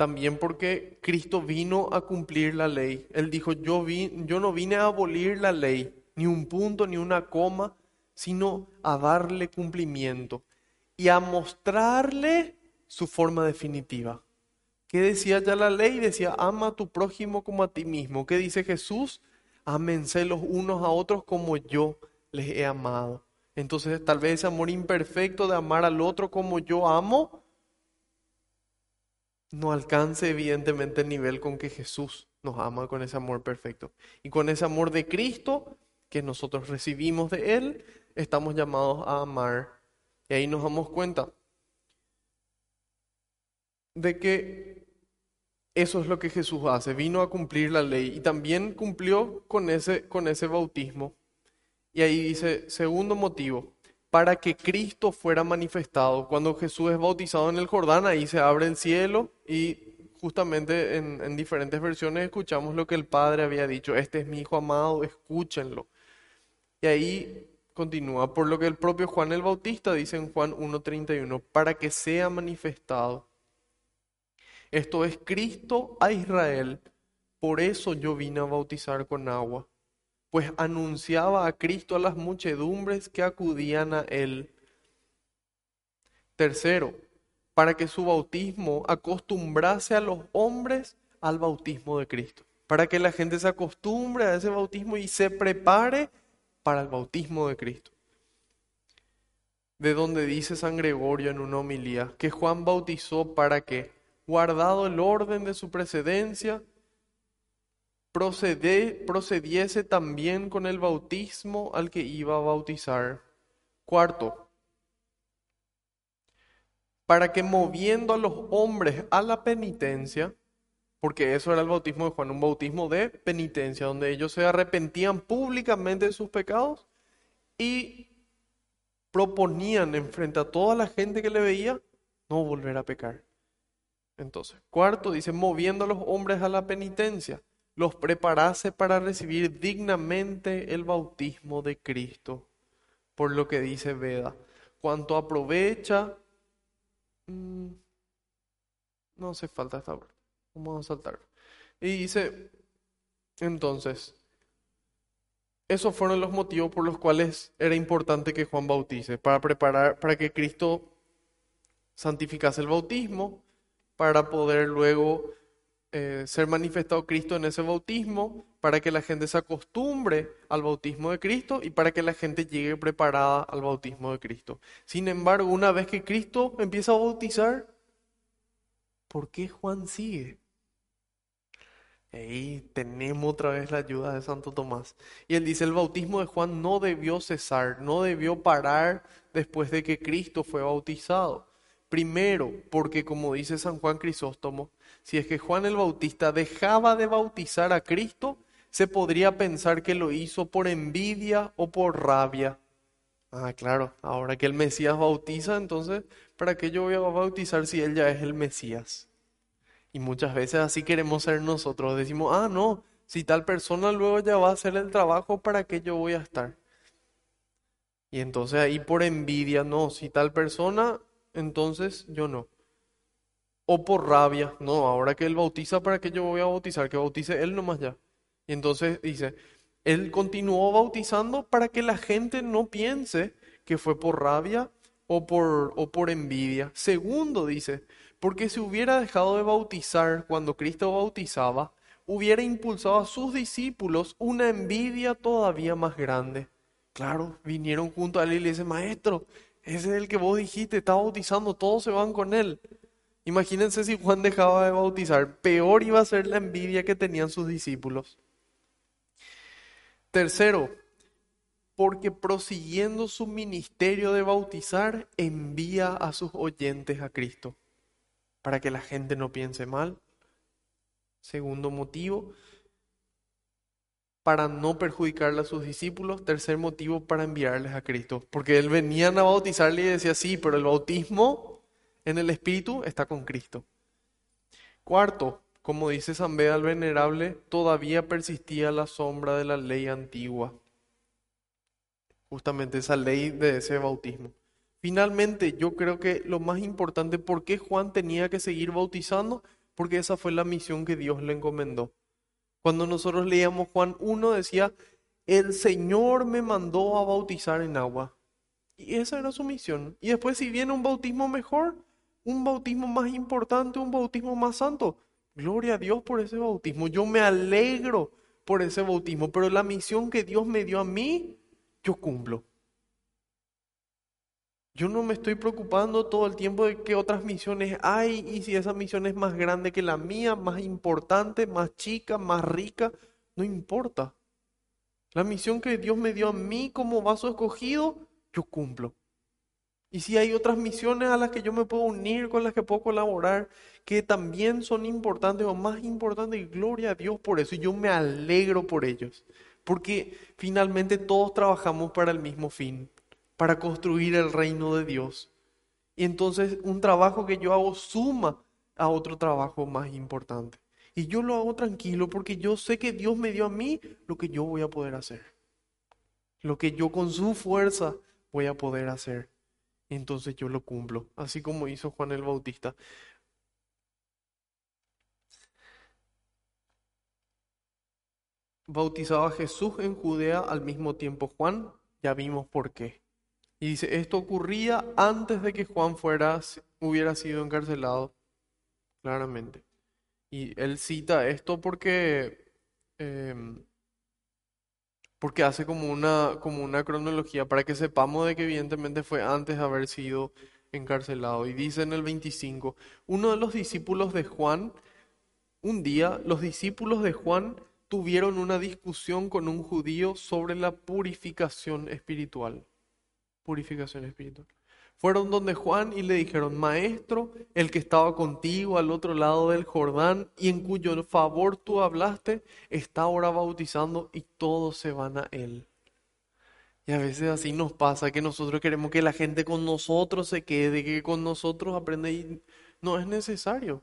También porque Cristo vino a cumplir la ley. Él dijo, yo, vi, yo no vine a abolir la ley, ni un punto, ni una coma, sino a darle cumplimiento y a mostrarle su forma definitiva. ¿Qué decía ya la ley? Decía, ama a tu prójimo como a ti mismo. ¿Qué dice Jesús? Ámense los unos a otros como yo les he amado. Entonces tal vez ese amor imperfecto de amar al otro como yo amo no alcance evidentemente el nivel con que Jesús nos ama con ese amor perfecto. Y con ese amor de Cristo que nosotros recibimos de Él, estamos llamados a amar. Y ahí nos damos cuenta de que eso es lo que Jesús hace, vino a cumplir la ley y también cumplió con ese, con ese bautismo. Y ahí dice, segundo motivo, para que Cristo fuera manifestado. Cuando Jesús es bautizado en el Jordán, ahí se abre el cielo y justamente en, en, diferentes versiones escuchamos lo que el Padre había dicho, este es mi Hijo amado, escúchenlo. Y ahí continúa, por lo que el propio Juan el Bautista dice en Juan 1.31, para que sea manifestado. Esto es Cristo a Israel, por eso yo vine a bautizar con agua pues anunciaba a Cristo a las muchedumbres que acudían a él. Tercero, para que su bautismo acostumbrase a los hombres al bautismo de Cristo, para que la gente se acostumbre a ese bautismo y se prepare para el bautismo de Cristo. De donde dice San Gregorio en una homilía que Juan bautizó para que, guardado el orden de su precedencia, procediese también con el bautismo al que iba a bautizar. Cuarto, para que moviendo a los hombres a la penitencia, porque eso era el bautismo de Juan, un bautismo de penitencia, donde ellos se arrepentían públicamente de sus pecados y proponían enfrente a toda la gente que le veía no volver a pecar. Entonces, cuarto dice, moviendo a los hombres a la penitencia los preparase para recibir dignamente el bautismo de Cristo, por lo que dice Veda, cuanto aprovecha mm, no hace falta esta parte. Vamos a saltar. Y dice, entonces, esos fueron los motivos por los cuales era importante que Juan bautice, para preparar, para que Cristo santificase el bautismo, para poder luego eh, ser manifestado Cristo en ese bautismo, para que la gente se acostumbre al bautismo de Cristo y para que la gente llegue preparada al bautismo de Cristo. Sin embargo, una vez que Cristo empieza a bautizar, ¿por qué Juan sigue? Ahí tenemos otra vez la ayuda de Santo Tomás. Y él dice, el bautismo de Juan no debió cesar, no debió parar después de que Cristo fue bautizado. Primero, porque como dice San Juan Crisóstomo, si es que Juan el Bautista dejaba de bautizar a Cristo, se podría pensar que lo hizo por envidia o por rabia. Ah, claro, ahora que el Mesías bautiza, entonces, ¿para qué yo voy a bautizar si él ya es el Mesías? Y muchas veces así queremos ser nosotros. Decimos, ah, no, si tal persona luego ya va a hacer el trabajo, ¿para qué yo voy a estar? Y entonces ahí por envidia, no, si tal persona, entonces yo no. O por rabia, no, ahora que él bautiza, ¿para qué yo voy a bautizar? Que bautice él nomás ya. Y entonces dice, él continuó bautizando para que la gente no piense que fue por rabia o por, o por envidia. Segundo, dice, porque si hubiera dejado de bautizar cuando Cristo bautizaba, hubiera impulsado a sus discípulos una envidia todavía más grande. Claro, vinieron junto a él y le dicen, maestro, ese es el que vos dijiste, está bautizando, todos se van con él. Imagínense si Juan dejaba de bautizar, peor iba a ser la envidia que tenían sus discípulos. Tercero, porque prosiguiendo su ministerio de bautizar, envía a sus oyentes a Cristo para que la gente no piense mal. Segundo motivo, para no perjudicarle a sus discípulos. Tercer motivo, para enviarles a Cristo. Porque él venían a bautizarle y decía, sí, pero el bautismo en el Espíritu está con Cristo. Cuarto, como dice San Beda el Venerable, todavía persistía la sombra de la ley antigua. Justamente esa ley de ese bautismo. Finalmente, yo creo que lo más importante, ¿por qué Juan tenía que seguir bautizando? Porque esa fue la misión que Dios le encomendó. Cuando nosotros leíamos Juan 1, decía, el Señor me mandó a bautizar en agua. Y esa era su misión. Y después, si viene un bautismo mejor, un bautismo más importante, un bautismo más santo, gloria a Dios por ese bautismo. Yo me alegro por ese bautismo, pero la misión que Dios me dio a mí, yo cumplo. Yo no me estoy preocupando todo el tiempo de qué otras misiones hay y si esa misión es más grande que la mía, más importante, más chica, más rica, no importa. La misión que Dios me dio a mí como vaso escogido, yo cumplo. Y si hay otras misiones a las que yo me puedo unir, con las que puedo colaborar, que también son importantes o más importantes, gloria a Dios por eso. Y yo me alegro por ellos. Porque finalmente todos trabajamos para el mismo fin para construir el reino de Dios. Y entonces un trabajo que yo hago suma a otro trabajo más importante. Y yo lo hago tranquilo porque yo sé que Dios me dio a mí lo que yo voy a poder hacer. Lo que yo con su fuerza voy a poder hacer. Entonces yo lo cumplo, así como hizo Juan el Bautista. Bautizaba a Jesús en Judea al mismo tiempo Juan, ya vimos por qué. Y dice, esto ocurría antes de que Juan fuera, hubiera sido encarcelado, claramente. Y él cita esto porque, em, porque hace como una, como una cronología para que sepamos de que evidentemente fue antes de haber sido encarcelado. Y dice en el 25, uno de los discípulos de Juan, un día los discípulos de Juan tuvieron una discusión con un judío sobre la purificación espiritual purificación espiritual. Fueron donde Juan y le dijeron, Maestro, el que estaba contigo al otro lado del Jordán y en cuyo favor tú hablaste, está ahora bautizando y todos se van a él. Y a veces así nos pasa, que nosotros queremos que la gente con nosotros se quede, que con nosotros aprenda y no es necesario.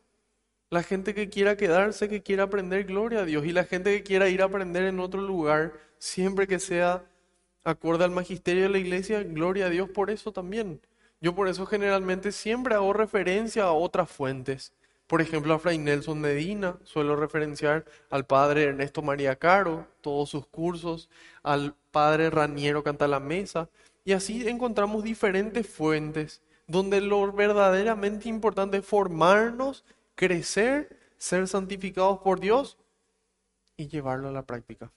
La gente que quiera quedarse, que quiera aprender, gloria a Dios. Y la gente que quiera ir a aprender en otro lugar, siempre que sea acorde al magisterio de la iglesia, gloria a Dios por eso también. Yo por eso generalmente siempre hago referencia a otras fuentes. Por ejemplo, a Fray Nelson Medina, suelo referenciar al padre Ernesto María Caro, todos sus cursos, al padre Raniero Cantalamesa, y así encontramos diferentes fuentes donde lo verdaderamente importante es formarnos, crecer, ser santificados por Dios y llevarlo a la práctica.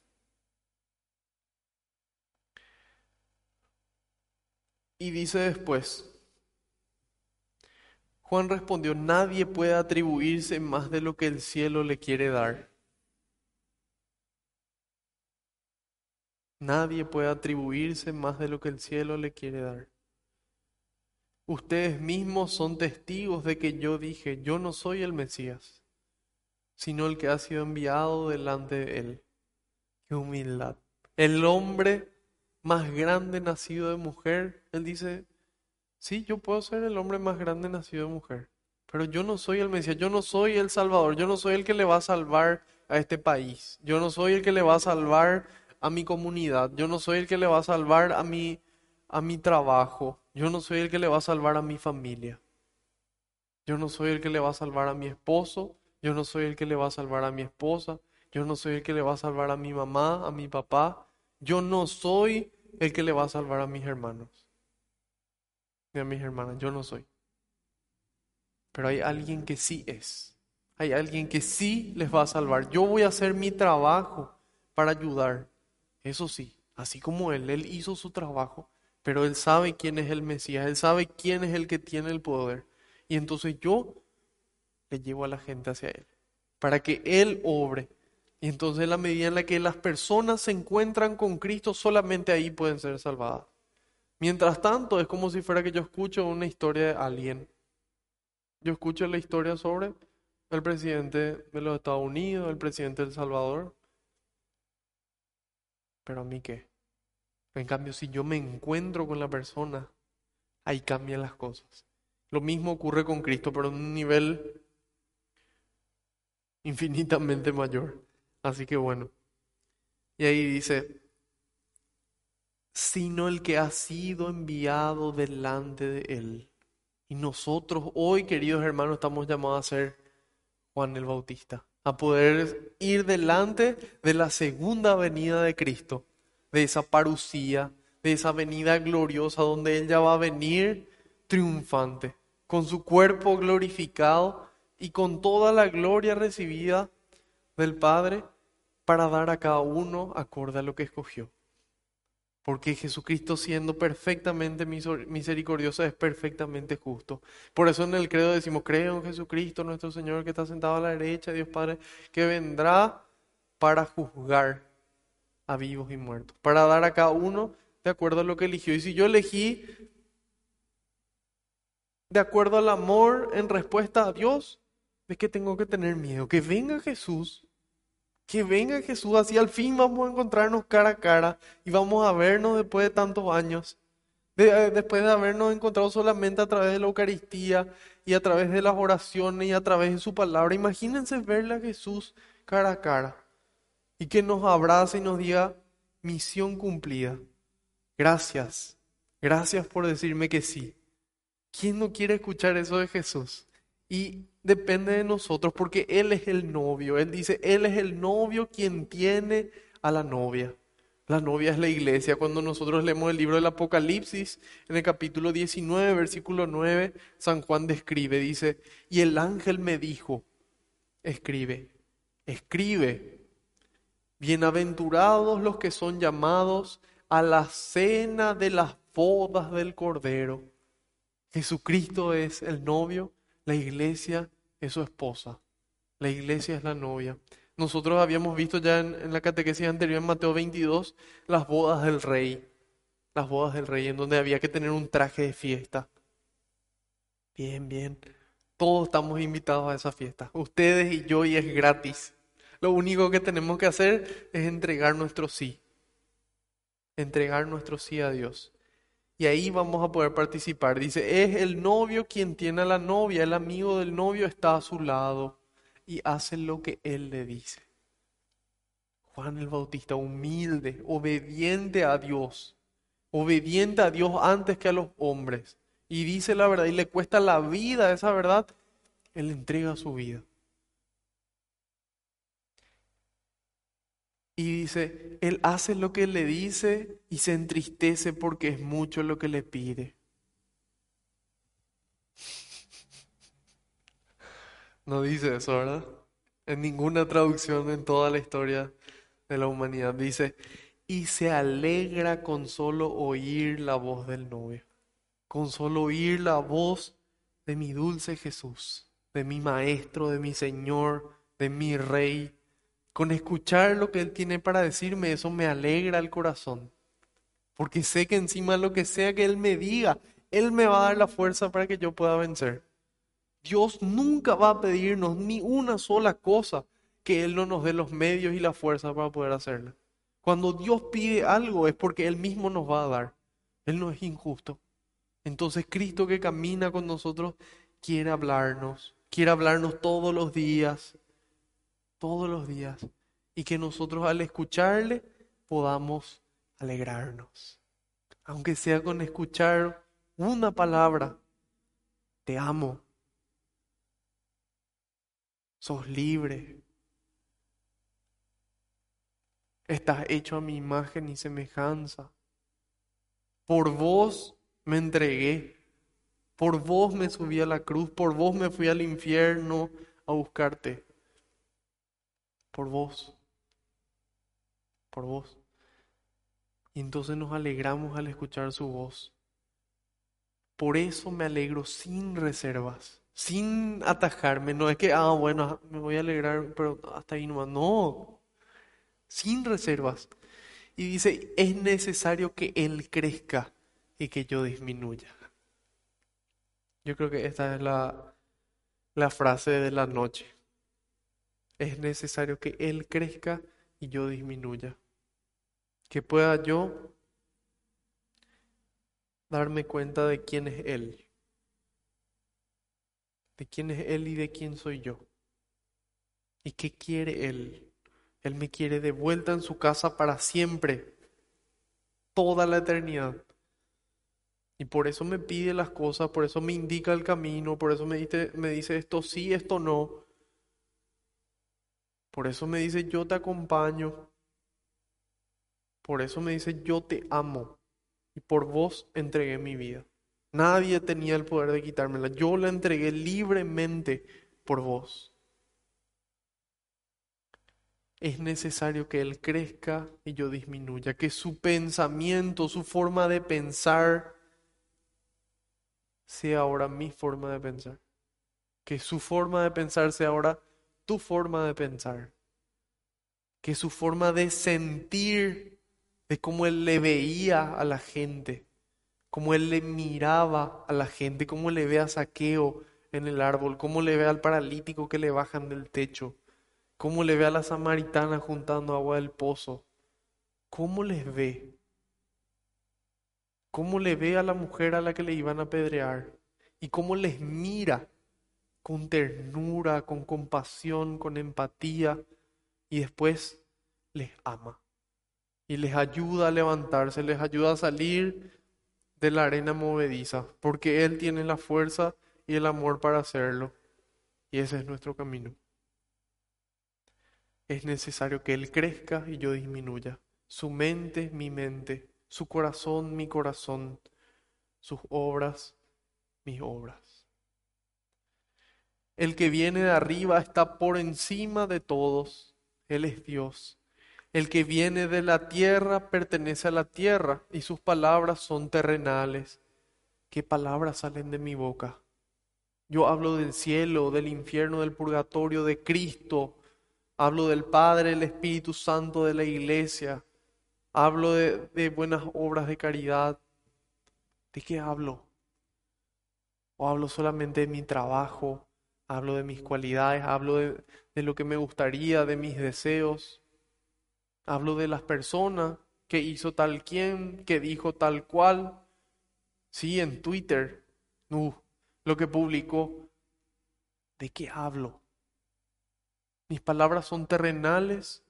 Y dice después, Juan respondió, nadie puede atribuirse más de lo que el cielo le quiere dar. Nadie puede atribuirse más de lo que el cielo le quiere dar. Ustedes mismos son testigos de que yo dije, yo no soy el Mesías, sino el que ha sido enviado delante de él. Qué humildad. El hombre más grande nacido de mujer, él dice, Sí, yo puedo ser el hombre más grande nacido de mujer, pero yo no soy el Mesías, yo no soy el Salvador, yo no soy el que le va a salvar a este país, yo no soy el que le va a salvar a mi comunidad, yo no soy el que le va a salvar a mi, a mi trabajo, yo no soy el que le va a salvar a mi familia, yo no soy el que le va a salvar a mi esposo, yo no soy el que le va a salvar a mi esposa, yo no soy el que le va a salvar a mi mamá, a mi papá, yo no soy el que le va a salvar a mis hermanos a mis hermanas, yo no soy. Pero hay alguien que sí es. Hay alguien que sí les va a salvar. Yo voy a hacer mi trabajo para ayudar. Eso sí, así como Él, Él hizo su trabajo, pero Él sabe quién es el Mesías, Él sabe quién es el que tiene el poder. Y entonces yo le llevo a la gente hacia Él, para que Él obre. Y entonces la medida en la que las personas se encuentran con Cristo, solamente ahí pueden ser salvadas. Mientras tanto, es como si fuera que yo escucho una historia de alguien. Yo escucho la historia sobre el presidente de los Estados Unidos, el presidente de El Salvador. Pero a mí qué? En cambio, si yo me encuentro con la persona, ahí cambian las cosas. Lo mismo ocurre con Cristo, pero en un nivel infinitamente mayor. Así que bueno. Y ahí dice, sino el que ha sido enviado delante de él. Y nosotros hoy, queridos hermanos, estamos llamados a ser Juan el Bautista, a poder ir delante de la segunda venida de Cristo, de esa parucía, de esa venida gloriosa donde Él ya va a venir triunfante, con su cuerpo glorificado y con toda la gloria recibida del Padre para dar a cada uno acorde a lo que escogió. Porque Jesucristo siendo perfectamente misericordioso es perfectamente justo. Por eso en el credo decimos, creo en Jesucristo nuestro Señor que está sentado a la derecha, Dios Padre, que vendrá para juzgar a vivos y muertos, para dar a cada uno de acuerdo a lo que eligió. Y si yo elegí de acuerdo al amor en respuesta a Dios, ¿de qué tengo que tener miedo? Que venga Jesús que venga Jesús, así al fin vamos a encontrarnos cara a cara y vamos a vernos después de tantos años. Eh, después de habernos encontrado solamente a través de la Eucaristía y a través de las oraciones y a través de su palabra. Imagínense verle a Jesús cara a cara y que nos abrace y nos diga, misión cumplida. Gracias, gracias por decirme que sí. ¿Quién no quiere escuchar eso de Jesús? Y depende de nosotros porque Él es el novio. Él dice, Él es el novio quien tiene a la novia. La novia es la iglesia. Cuando nosotros leemos el libro del Apocalipsis, en el capítulo 19, versículo 9, San Juan describe, dice, y el ángel me dijo, escribe, escribe, bienaventurados los que son llamados a la cena de las bodas del Cordero. Jesucristo es el novio la iglesia es su esposa. La iglesia es la novia. Nosotros habíamos visto ya en, la catequesis anterior, en Mateo 22, las bodas del rey. Las bodas del rey, en donde había que tener un traje de fiesta. Bien, bien. Todos estamos invitados a esa fiesta. Ustedes y yo, y es gratis. Lo único que tenemos que hacer es entregar nuestro sí. Entregar nuestro sí a Dios y ahí vamos a poder participar. Dice, es el novio quien tiene a la novia, el amigo del novio está a su lado y hace lo que él le dice. Juan el Bautista, humilde, obediente a Dios, obediente a Dios antes que a los hombres. y dice la verdad y le cuesta la vida esa verdad, Él entrega su vida. Y dice, Él hace lo que le dice y se entristece porque es mucho lo que le pide. No dice eso, ¿verdad? En ninguna traducción en toda la historia de la humanidad. Dice, y se alegra con solo oír la voz del novio, con solo oír la voz de mi dulce Jesús, de mi Maestro, de mi Señor, de mi Rey. Con escuchar lo que Él tiene para decirme, eso me alegra el corazón. Porque sé que encima lo que sea que Él me diga, Él me va a dar la fuerza para que yo pueda vencer. Dios nunca va a pedirnos ni una sola cosa que Él no nos dé los medios y la fuerza para poder hacerla. Cuando Dios pide algo es porque Él mismo nos va a dar. Él no es injusto. Entonces Cristo que camina con nosotros quiere hablarnos, quiere hablarnos todos los días, todos los días, y que nosotros al escucharle podamos alegrarnos. Aunque sea con escuchar una palabra, te amo, sos libre. Estás hecho a mi imagen y semejanza. Por vos me entregué. Por vos me subí a la cruz. Por vos me fui al infierno a buscarte. Por vos. Por vos. Y entonces nos alegramos al escuchar su voz. Por eso me alegro sin reservas sin atajarme. No es que, ah, bueno, me voy a alegrar, pero hasta ahí nomás. No, sin reservas. Y dice, es necesario que Él crezca y que yo disminuya. Yo creo que esta es la, la frase de la noche. Es necesario que Él crezca y yo disminuya. Que pueda yo darme cuenta de quién es Él de quién es Él y de quién soy yo. ¿Y qué quiere Él? Él me quiere de vuelta en su casa para siempre, toda la eternidad. Y por eso me pide las cosas, por eso me indica el camino, por eso me dice, me dice esto sí, esto no. Por eso me dice yo te acompaño. Por eso me dice yo te amo. Y por vos entregué mi vida. Nadie tenía el poder de quitármela. Yo la entregué libremente por vos. Es necesario que Él crezca y yo disminuya, que su pensamiento, su forma de pensar, sea ahora mi forma de pensar. Que su forma de pensar sea ahora tu forma de pensar. Que su forma de sentir, de cómo Él le veía a la gente, cómo él le miraba a la gente, cómo le ve a Saqueo en el árbol, cómo le ve al paralítico que le bajan del techo, cómo le ve a la samaritana juntando agua del pozo, cómo les ve, cómo le ve a la mujer a la que le iban a apedrear y cómo les mira con ternura, con compasión, con empatía y después les ama y les ayuda a levantarse, les ayuda a salir de la arena movediza, porque Él tiene la fuerza y el amor para hacerlo. Y ese es nuestro camino. Es necesario que Él crezca y yo disminuya. Su mente, mi mente. Su corazón, mi corazón. Sus obras, mis obras. El que viene de arriba está por encima de todos. Él es Dios. El que viene de la tierra pertenece a la tierra y sus palabras son terrenales. ¿Qué palabras salen de mi boca? Yo hablo del cielo, del infierno, del purgatorio, de Cristo. Hablo del Padre, el Espíritu Santo, de la iglesia. Hablo de, buenas obras de caridad. ¿De qué hablo? ¿O hablo solamente de mi trabajo? ¿Hablo de mis cualidades? ¿Hablo de, de lo que me gustaría, de mis deseos? Hablo de las personas que hizo tal quien, que dijo tal cual. Sí, en Twitter. Uh, lo que publicó. ¿De qué hablo? ¿Mis palabras son terrenales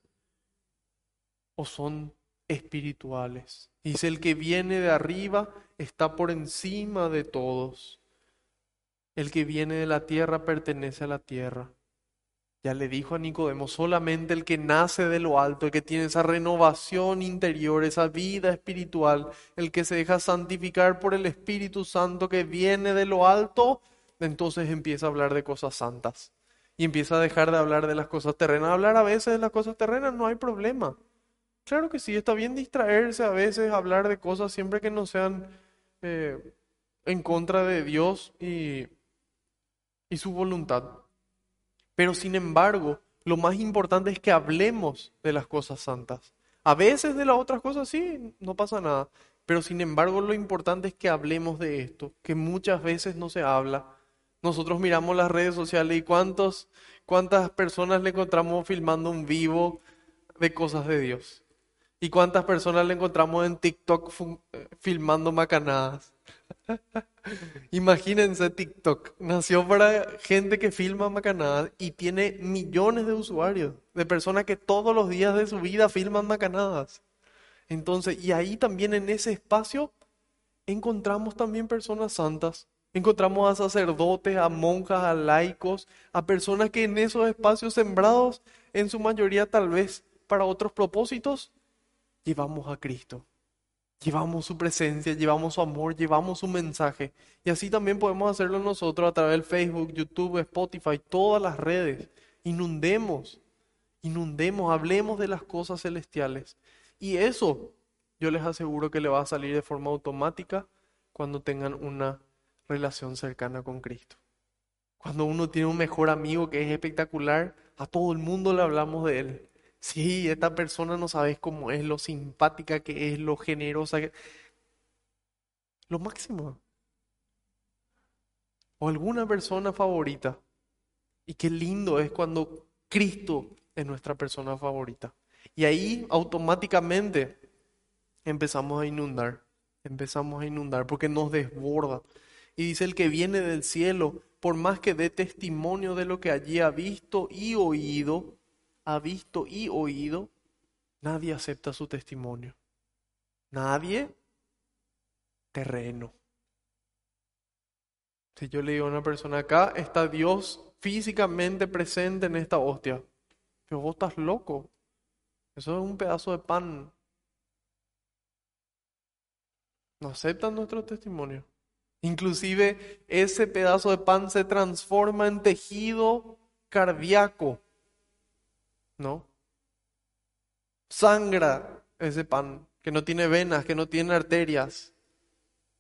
o son espirituales. Dice, el que viene de arriba está por encima de todos. El que viene de la tierra pertenece a la tierra. Ya le dijo a Nicodemo, solamente el que nace de lo alto, el que tiene esa renovación interior, esa vida espiritual, el que se deja santificar por el Espíritu Santo que viene de lo alto, entonces empieza a hablar de cosas santas. Y empieza a dejar de hablar de las cosas terrenas. Hablar a veces de las cosas terrenas no hay problema. Claro que sí, está bien distraerse a veces, hablar de cosas siempre que no sean eh, en contra de Dios y, y su voluntad. Pero sin embargo, lo más importante es que hablemos de las cosas santas. A veces de las otras cosas sí, no pasa nada. Pero sin embargo, lo importante es que hablemos de esto, que muchas veces no se habla. Nosotros miramos las redes sociales y cuántos, cuántas personas le encontramos filmando un vivo de cosas de Dios. Y cuántas personas le encontramos en TikTok eh, filmando macanadas. Imagínense TikTok. Nació para gente que filma macanadas y tiene millones de usuarios, de personas que todos los días de su vida filman macanadas. Entonces, y ahí también en ese espacio encontramos también personas santas. Encontramos a sacerdotes, a monjas, a laicos, a personas que en esos espacios sembrados, en su mayoría tal vez para otros propósitos, llevamos a Cristo llevamos su presencia, llevamos su amor, llevamos su mensaje. Y así también podemos hacerlo nosotros a través del Facebook, YouTube, Spotify, todas las redes. Inundemos, inundemos, hablemos de las cosas celestiales. Y eso yo les aseguro que le va a salir de forma automática cuando tengan una relación cercana con Cristo. Cuando uno tiene un mejor amigo que es espectacular, a todo el mundo le hablamos de él. Sí, esta persona no sabes cómo es, lo simpática que es, lo generosa. Lo máximo. O alguna persona favorita. Y qué lindo es cuando Cristo es nuestra persona favorita. Y ahí automáticamente empezamos a inundar. Empezamos a inundar porque nos desborda. Y dice el que viene del cielo, por más que dé testimonio de lo que allí ha visto y oído, ha visto y oído, nadie acepta su testimonio. Nadie terreno. Si yo le digo a una persona acá, está Dios físicamente presente en esta hostia. Pero vos estás loco. Eso es un pedazo de pan. No aceptan nuestro testimonio. Inclusive ese pedazo de pan se transforma en tejido cardíaco ¿no? Sangra ese pan, que no tiene venas, que no tiene arterias,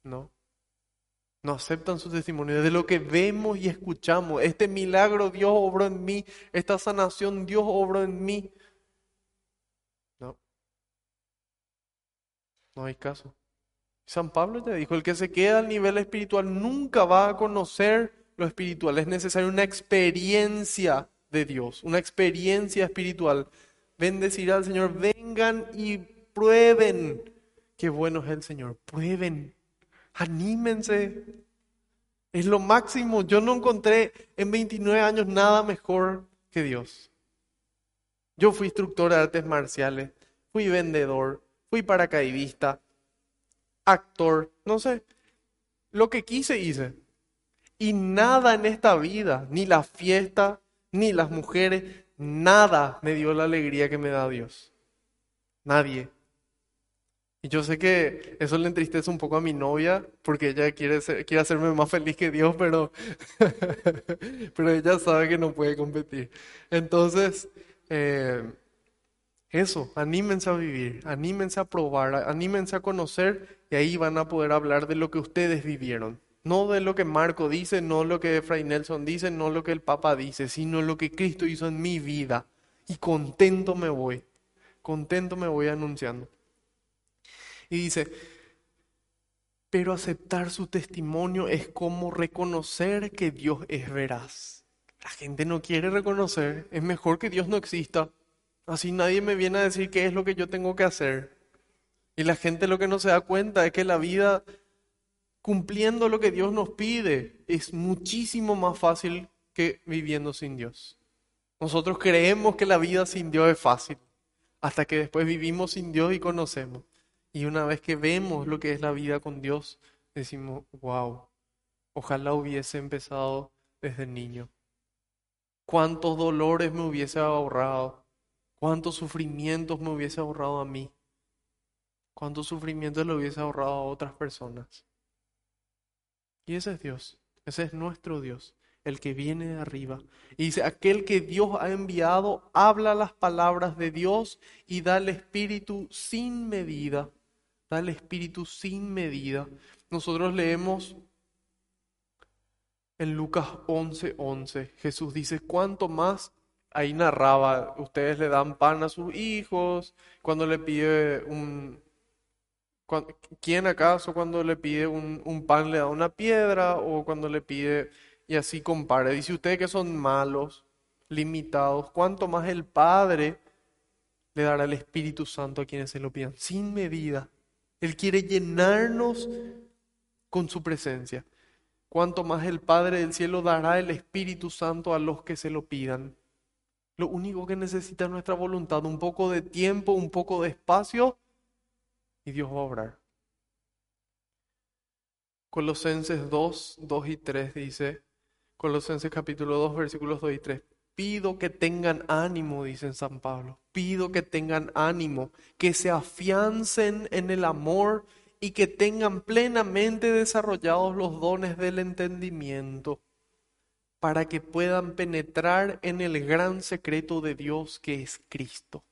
¿no? No aceptan su testimonio. De lo que vemos y escuchamos, este milagro Dios obró en mí, esta sanación Dios obró en mí. No. No hay caso. San Pablo ya dijo, el que se queda al nivel espiritual nunca va a conocer lo espiritual. Es necesaria una experiencia de Dios, una experiencia espiritual. Bendecirá al Señor, vengan y prueben qué bueno es el Señor. Prueben, anímense. Es lo máximo. Yo no encontré en 29 años nada mejor que Dios. Yo fui instructor de artes marciales, fui vendedor, fui paracaidista, actor, no sé. Lo que quise hice. Y nada en esta vida, ni la fiesta, ni las mujeres, nada me dio la alegría que me da Dios. Nadie. Y yo sé que eso le entristece un poco a mi novia, porque ella quiere, quiere hacerme más feliz que Dios, pero, pero ella sabe que no puede competir. Entonces, eh, eso, anímense a vivir, anímense a probar, anímense a conocer, y ahí van a poder hablar de lo que ustedes vivieron. No de lo que Marco dice, no lo que Fray Nelson dice, no lo que el Papa dice, sino lo que Cristo hizo en mi vida. Y contento me voy, contento me voy anunciando. Y dice, pero aceptar su testimonio es como reconocer que Dios es veraz. La gente no quiere reconocer, es mejor que Dios no exista. Así nadie me viene a decir qué es lo que yo tengo que hacer. Y la gente lo que no se da cuenta es que la vida cumpliendo lo que Dios nos pide es muchísimo más fácil que viviendo sin Dios. Nosotros creemos que la vida sin Dios es fácil. hasta que después vivimos sin Dios y conocemos. Y una vez que vemos lo que es la vida con Dios, decimos, wow, ojalá hubiese empezado desde niño. Cuántos dolores me hubiese ahorrado, cuántos sufrimientos me hubiese ahorrado a mí, cuántos sufrimientos le hubiese ahorrado a otras personas. Y ese es Dios, ese es nuestro Dios el que viene de arriba. Y dice, aquel que Dios ha enviado habla las palabras de Dios y da el Espíritu sin medida. Da el Espíritu sin medida. Nosotros leemos en Lucas 11:11, 11, Jesús dice, ¿cuánto más? Ahí narraba, ustedes le dan pan a sus hijos, cuando le pide un... ¿Quién acaso cuando le pide un, pan le da una piedra o cuando le pide y así compare. Dice usted que son malos, limitados, ¿cuánto más el Padre le dará el Espíritu Santo a quienes se lo pidan? Sin medida. Él quiere llenarnos con su presencia. ¿Cuánto más el Padre del cielo dará el Espíritu Santo a los que se lo pidan? Lo único que necesita es nuestra voluntad, un poco de tiempo, un poco de espacio, y Dios va a obrar. Colosenses 2, 2 y 3 dice, Colosenses capítulo 2, versículos 2 y 3. Pido que tengan ánimo, dice San Pablo. Pido que tengan ánimo, que se afiancen en el amor y que tengan plenamente desarrollados los dones del entendimiento, para que puedan penetrar en el gran secreto de Dios que es Cristo.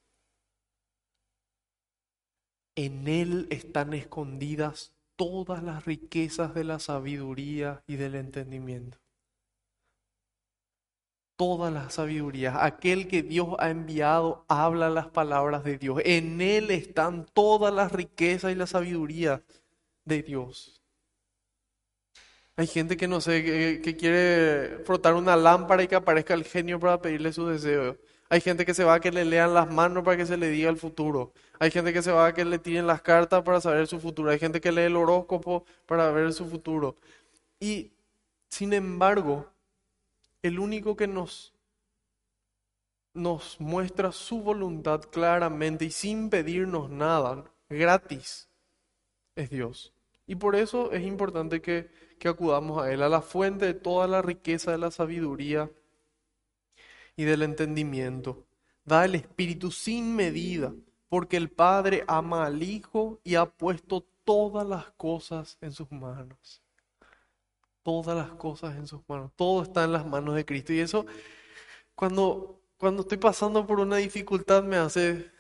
En Él están escondidas todas las riquezas de la sabiduría y del entendimiento toda la sabiduría. Aquel que Dios ha enviado habla las palabras de Dios. En Él están todas las riquezas y la sabiduría de Dios. Hay gente que no sé, que, quiere frotar una lámpara y que aparezca el genio para pedirle su deseo. Hay gente que se va a que le lean las manos para que se le diga el futuro. Hay gente que se va a que le tiren las cartas para saber su futuro. Hay gente que lee el horóscopo para ver su futuro. Y sin embargo, el único que nos, nos muestra su voluntad claramente y sin pedirnos nada, gratis, es Dios. Y por eso es importante que, que acudamos a Él, a la fuente de toda la riqueza de la sabiduría y del entendimiento. Da el Espíritu sin medida, porque el Padre ama al Hijo y ha puesto todas las cosas en sus manos todas las cosas en sus manos. Todo está en las manos de Cristo. Y eso, cuando, cuando estoy pasando por una dificultad, me hace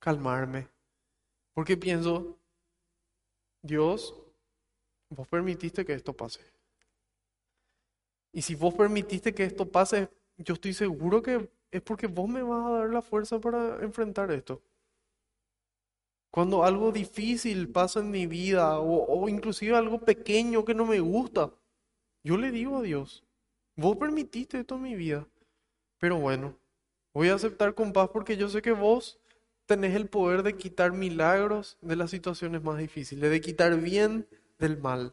calmarme. Porque pienso, Dios, vos permitiste que esto pase. Y si vos permitiste que esto pase, yo estoy seguro que es porque vos me vas a dar la fuerza para enfrentar esto. Cuando algo difícil pasa en mi vida o, inclusive algo pequeño que no me gusta, yo le digo a Dios, vos permitiste esto en mi vida, pero bueno, voy a aceptar con paz porque yo sé que vos tenés el poder de quitar milagros de las situaciones más difíciles, de quitar bien del mal.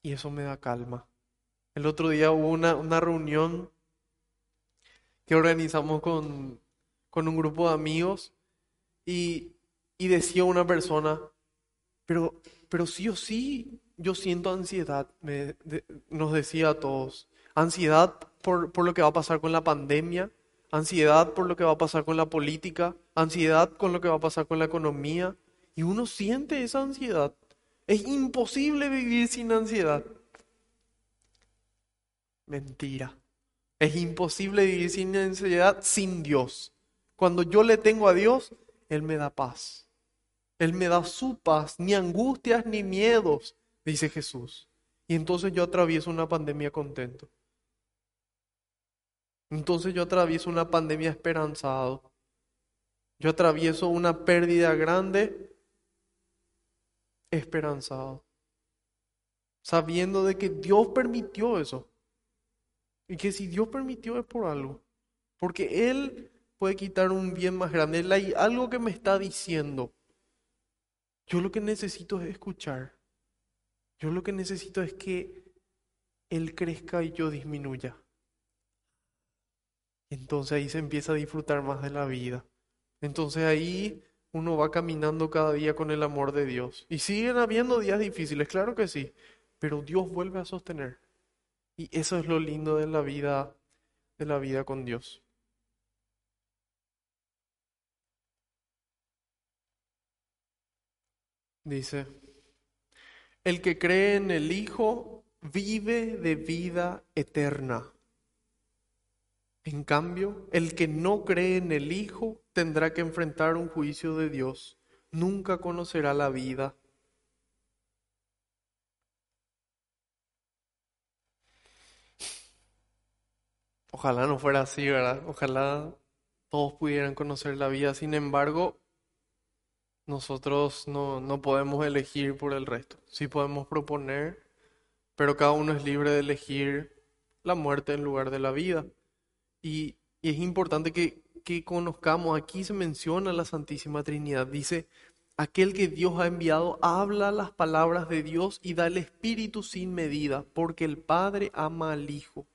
Y eso me da calma. El otro día hubo una, una reunión que organizamos con, con un grupo de amigos y, decía una persona, pero, pero sí o sí, yo siento ansiedad, me, nos decía a todos. Ansiedad por, por lo que va a pasar con la pandemia, ansiedad por lo que va a pasar con la política, ansiedad con lo que va a pasar con la economía. Y uno siente esa ansiedad. Es imposible vivir sin ansiedad. Mentira. Es imposible vivir sin ansiedad sin Dios. Cuando yo le tengo a Dios, él me da paz. Él me da su paz, ni angustias ni miedos, dice Jesús. Y entonces yo atravieso una pandemia contento. Entonces yo atravieso una pandemia esperanzado. Yo atravieso una pérdida grande esperanzado. Sabiendo de que Dios permitió eso. Y que si Dios permitió es por algo. Porque Él puede quitar un bien más grande. Hay algo que me está diciendo. Yo lo que necesito es escuchar. Yo lo que necesito es que Él crezca y yo disminuya. Entonces ahí se empieza a disfrutar más de la vida. Entonces ahí uno va caminando cada día con el amor de Dios. Y siguen habiendo días difíciles, claro que sí, pero Dios vuelve a sostener. Y eso es lo lindo de la vida, de la vida con Dios. Dice, el que cree en el Hijo vive de vida eterna. En cambio, el que no cree en el Hijo tendrá que enfrentar un juicio de Dios. Nunca conocerá la vida. Ojalá no fuera así, ¿verdad? Ojalá todos pudieran conocer la vida. Sin embargo, nosotros no, no podemos elegir por el resto. Sí podemos proponer, pero cada uno es libre de elegir la muerte en lugar de la vida. Y, es importante que, que conozcamos, aquí se menciona la Santísima Trinidad, dice, aquel que Dios ha enviado habla las palabras de Dios y da el Espíritu sin medida, porque el Padre ama al Hijo.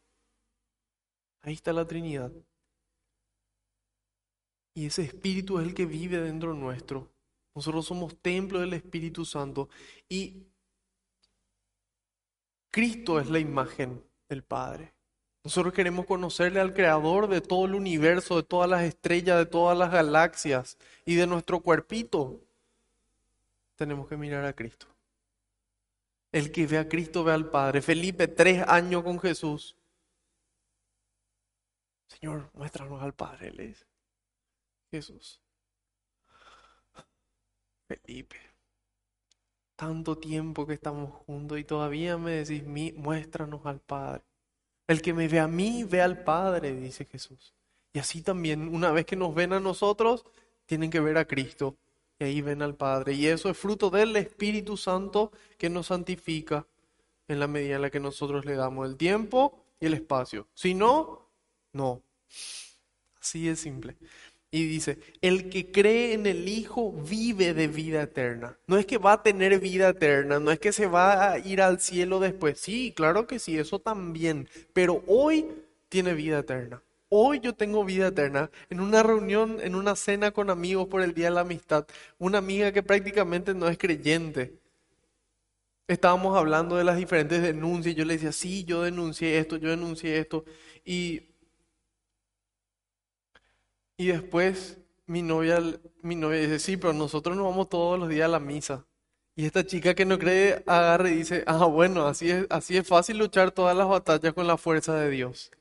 Ahí está la Trinidad. Y ese Espíritu es el que vive dentro nuestro. Nosotros somos templo del Espíritu Santo y Cristo es la imagen del Padre. Nosotros queremos conocerle al creador de todo el universo, de todas las estrellas, de todas las galaxias y de nuestro cuerpito. Tenemos que mirar a Cristo. El que ve a Cristo ve al Padre. Felipe, tres años con Jesús. Señor, muéstranos al Padre, le dice. Jesús. Felipe, tanto tiempo que estamos juntos y todavía me decís, muéstranos al Padre. El que me ve a mí, ve al Padre, dice Jesús. Y así también, una vez que nos ven a nosotros, tienen que ver a Cristo. Y ahí ven al Padre. Y eso es fruto del Espíritu Santo que nos santifica en la medida en la que nosotros le damos el tiempo y el espacio. Si no, no. Así es simple. Y dice, el que cree en el Hijo vive de vida eterna. No es que va a tener vida eterna, no es que se va a ir al cielo después. Sí, claro que sí, eso también. Pero hoy tiene vida eterna. Hoy yo tengo vida eterna. En una reunión, en una cena con amigos por el Día de la Amistad, una amiga que prácticamente no es creyente. Estábamos hablando de las diferentes denuncias. Yo le decía, sí, yo denuncié esto, yo denuncié esto. Y y después mi novia, mi novia dice, sí, pero nosotros nos vamos todos los días a la misa. Y esta chica que no cree agarra y dice, ah, bueno, así es, así es fácil luchar todas las batallas con la fuerza de Dios.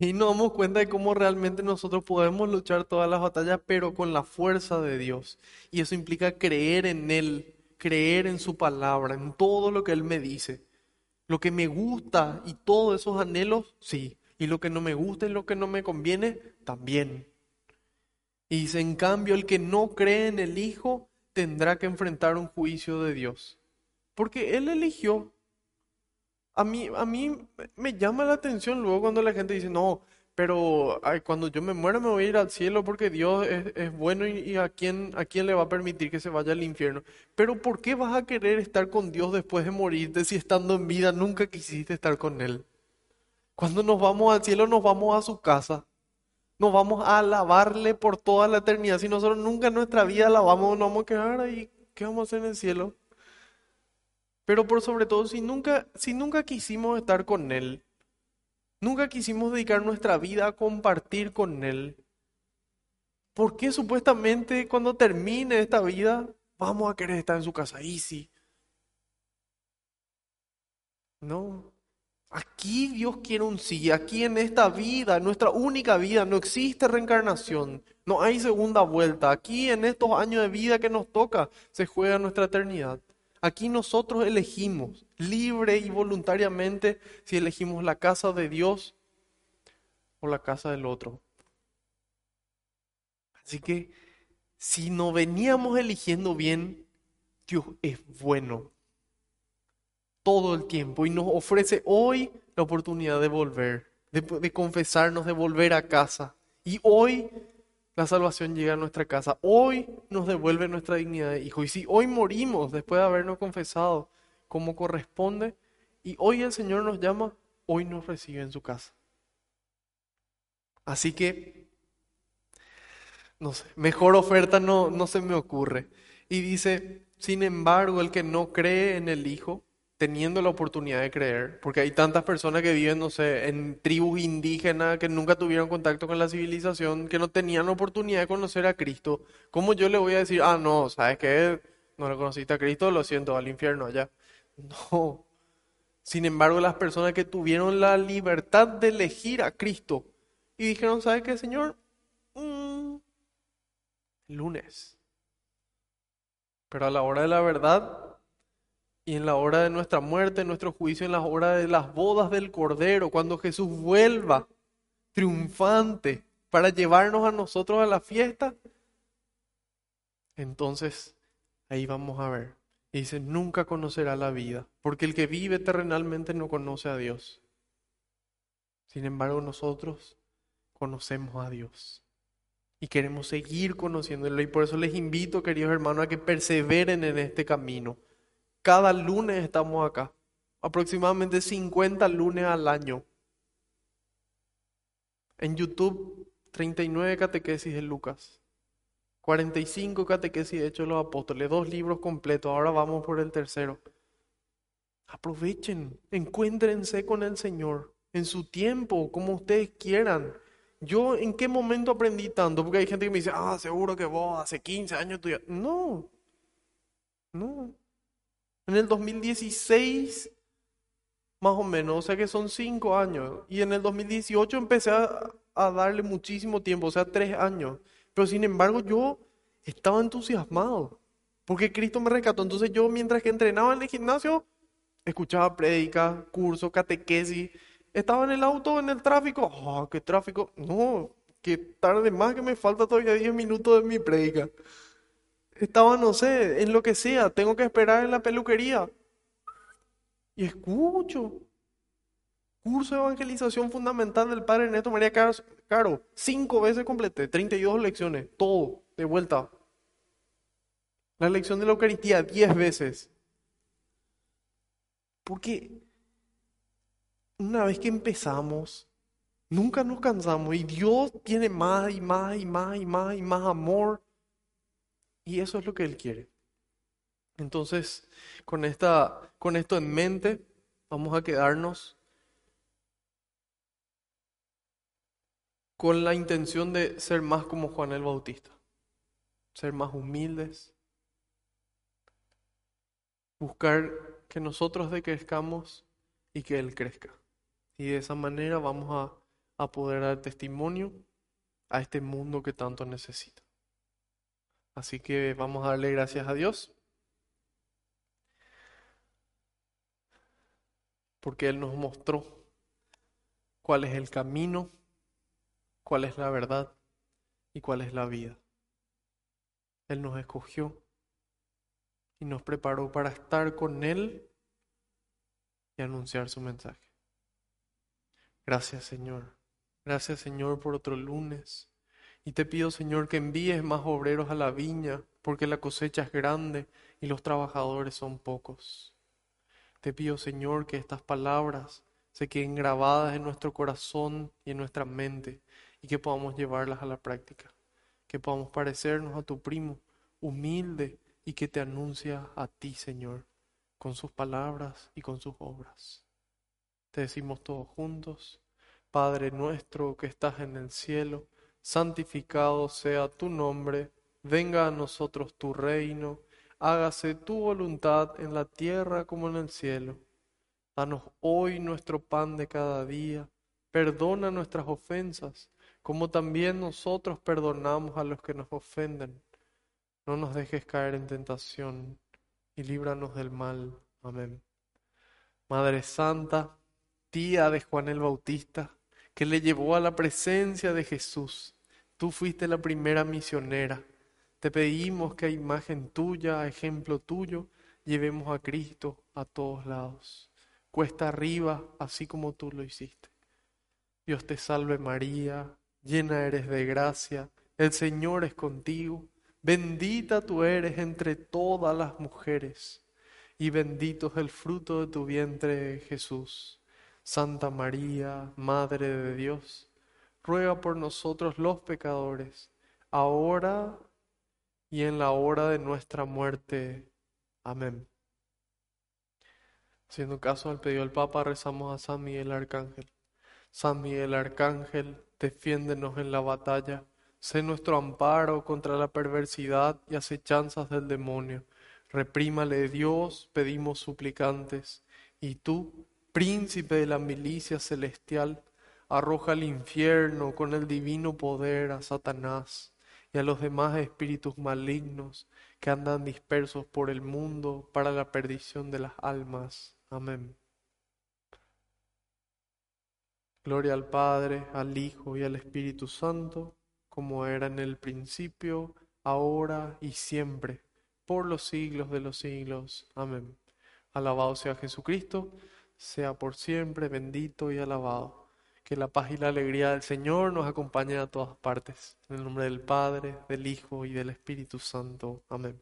Y nos damos cuenta de cómo realmente nosotros podemos luchar todas las batallas, pero con la fuerza de Dios. Y eso implica creer en Él, creer en su palabra, en todo lo que Él me dice. Lo que me gusta y todos esos anhelos, sí. Y lo que no me gusta y lo que no me conviene, también. Y dice, en cambio, el que no cree en el Hijo tendrá que enfrentar un juicio de Dios. Porque Él eligió. A mí, a mí me llama la atención luego cuando la gente dice, no, pero cuando yo me muera me voy a ir al cielo porque Dios es, bueno y, a, quién, a quién le va a permitir que se vaya al infierno. Pero ¿por qué vas a querer estar con Dios después de morirte si estando en vida nunca quisiste estar con Él? Cuando nos vamos al cielo nos vamos a su casa. Nos vamos a alabarle por toda la eternidad. Si nosotros nunca en nuestra vida alabamos, nos vamos a quedar ahí. ¿Qué vamos a hacer en el cielo? Pero por sobre todo, si nunca, si nunca quisimos estar con Él, nunca quisimos dedicar nuestra vida a compartir con Él, ¿por qué supuestamente cuando termine esta vida vamos a querer estar en su casa? Y sí. No. Aquí Dios quiere un sí, aquí en esta vida, en nuestra única vida, no existe reencarnación, no hay segunda vuelta. Aquí en estos años de vida que nos toca, se juega nuestra eternidad. Aquí nosotros elegimos libre y voluntariamente si elegimos la casa de Dios o la casa del otro. Así que si no veníamos eligiendo bien, Dios es bueno todo el tiempo y nos ofrece hoy la oportunidad de volver, de, confesarnos, de volver a casa. Y hoy la salvación llega a nuestra casa. Hoy nos devuelve nuestra dignidad de hijo. Y si hoy morimos después de habernos confesado como corresponde, y hoy el Señor nos llama, hoy nos recibe en su casa. Así que no sé, mejor oferta no, no se me ocurre. Y dice, sin embargo, el que no cree en el Hijo, teniendo la oportunidad de creer, porque hay tantas personas que viven, no sé, en tribus indígenas que nunca tuvieron contacto con la civilización, que no tenían oportunidad de conocer a Cristo. ¿Cómo yo le voy a decir, ah, no, sabes que no le conociste a Cristo, lo siento, al infierno allá? No. Sin embargo, las personas que tuvieron la libertad de elegir a Cristo y dijeron, ¿sabes qué, Señor? Mm, lunes. Pero a la hora de la verdad y en la hora de nuestra muerte, en nuestro juicio, en la hora de las bodas del Cordero, cuando Jesús vuelva triunfante para llevarnos a nosotros a la fiesta, entonces ahí vamos a ver. Y dice, nunca conocerá la vida, porque el que vive terrenalmente no conoce a Dios. Sin embargo, nosotros conocemos a Dios y queremos seguir conociéndolo. Y por eso les invito, queridos hermanos, a que perseveren en este camino. Cada lunes estamos acá, aproximadamente 50 lunes al año. En YouTube, 39 catequesis de Lucas, 45 catequesis de Hechos de los Apóstoles, dos libros completos. Ahora vamos por el tercero. Aprovechen, encuéntrense con el Señor en su tiempo, como ustedes quieran. Yo en qué momento aprendí tanto, porque hay gente que me dice, ah, seguro que vos hace 15 años tú No, no. En el 2016, más o menos, o sea que son 5 años. Y en el 2018 empecé a, darle muchísimo tiempo, o sea, 3 años. Pero sin embargo yo estaba entusiasmado, porque Cristo me rescató. Entonces yo mientras que entrenaba en el gimnasio, escuchaba prédicas, cursos, catequesis estaba en el auto, en el tráfico. ¡Oh, qué tráfico! No, que tarde más que me falta todavía 10 minutos de mi predica. Estaba, no sé, en lo que sea. Tengo que esperar en la peluquería. Y escucho. Curso de evangelización fundamental del Padre Ernesto María Caro. Cinco veces completé, 32 lecciones, todo, de vuelta. La lección de la Eucaristía, 10 veces. Porque una vez que empezamos, nunca nos cansamos y Dios tiene más y más y más y más y más amor. Y eso es lo que Él quiere. Entonces, con, esta, con esto en mente, vamos a quedarnos con la intención de ser más como Juan el Bautista, ser más humildes, buscar que nosotros decrezcamos y que Él crezca. Y de esa manera vamos a, a poder dar testimonio a este mundo que tanto necesita. Así que vamos a darle gracias a Dios. Porque Él nos mostró cuál es el camino, cuál es la verdad y cuál es la vida. Él nos escogió y nos preparó para estar con Él y anunciar su mensaje. Gracias Señor. Gracias Señor por otro lunes. Y te pido Señor que envíes más obreros a la viña, porque la cosecha es grande y los trabajadores son pocos. Te pido Señor que estas palabras se queden grabadas en nuestro corazón y en nuestra mente y que podamos llevarlas a la práctica. Que podamos parecernos a tu primo, humilde y que te anuncia a ti Señor, con sus palabras y con sus obras. Te decimos todos juntos, Padre nuestro que estás en el cielo, santificado sea tu nombre, venga a nosotros tu reino, hágase tu voluntad en la tierra como en el cielo. Danos hoy nuestro pan de cada día, perdona nuestras ofensas, como también nosotros perdonamos a los que nos ofenden. No nos dejes caer en tentación y líbranos del mal. Amén. Madre Santa, tía de Juan el Bautista, que le llevó a la presencia de Jesús. Tú fuiste la primera misionera. Te pedimos que a imagen tuya, a ejemplo tuyo, llevemos a Cristo a todos lados. Cuesta arriba, así como tú lo hiciste. Dios te salve María, llena eres de gracia, el Señor es contigo, bendita tú eres entre todas las mujeres, y bendito es el fruto de tu vientre Jesús. Santa María, Madre de Dios, ruega por nosotros los pecadores, ahora y en la hora de nuestra muerte. Amén. Haciendo caso al pedido del Papa, rezamos a San Miguel Arcángel. San Miguel Arcángel, defiéndenos en la batalla, sé nuestro amparo contra la perversidad y acechanzas del demonio. Reprímale Dios, pedimos suplicantes, y tú, príncipe de la milicia celestial, arroja al infierno con el divino poder a Satanás y a los demás espíritus malignos que andan dispersos por el mundo para la perdición de las almas. Amén. Gloria al Padre, al Hijo y al Espíritu Santo, como era en el principio, ahora y siempre, por los siglos de los siglos. Amén. Alabado sea Jesucristo, sea por siempre bendito y alabado. Que la paz y la alegría del Señor nos acompañen a todas partes. En el nombre del Padre, del Hijo y del Espíritu Santo. Amén.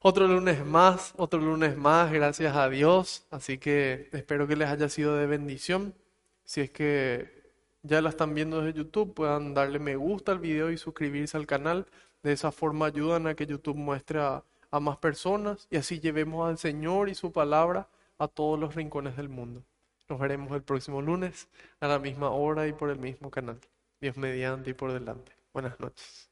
Otro lunes más, otro lunes más, gracias a Dios. Así que espero que les haya sido de bendición. Si es que ya la están viendo desde YouTube, puedan darle me gusta al video y suscribirse al canal. De esa forma ayudan a que YouTube muestre a, a más personas y así llevemos al Señor y su palabra a todos los rincones del mundo. Nos veremos el próximo lunes a la misma hora y por el mismo canal. Dios mediante y por delante. Buenas noches.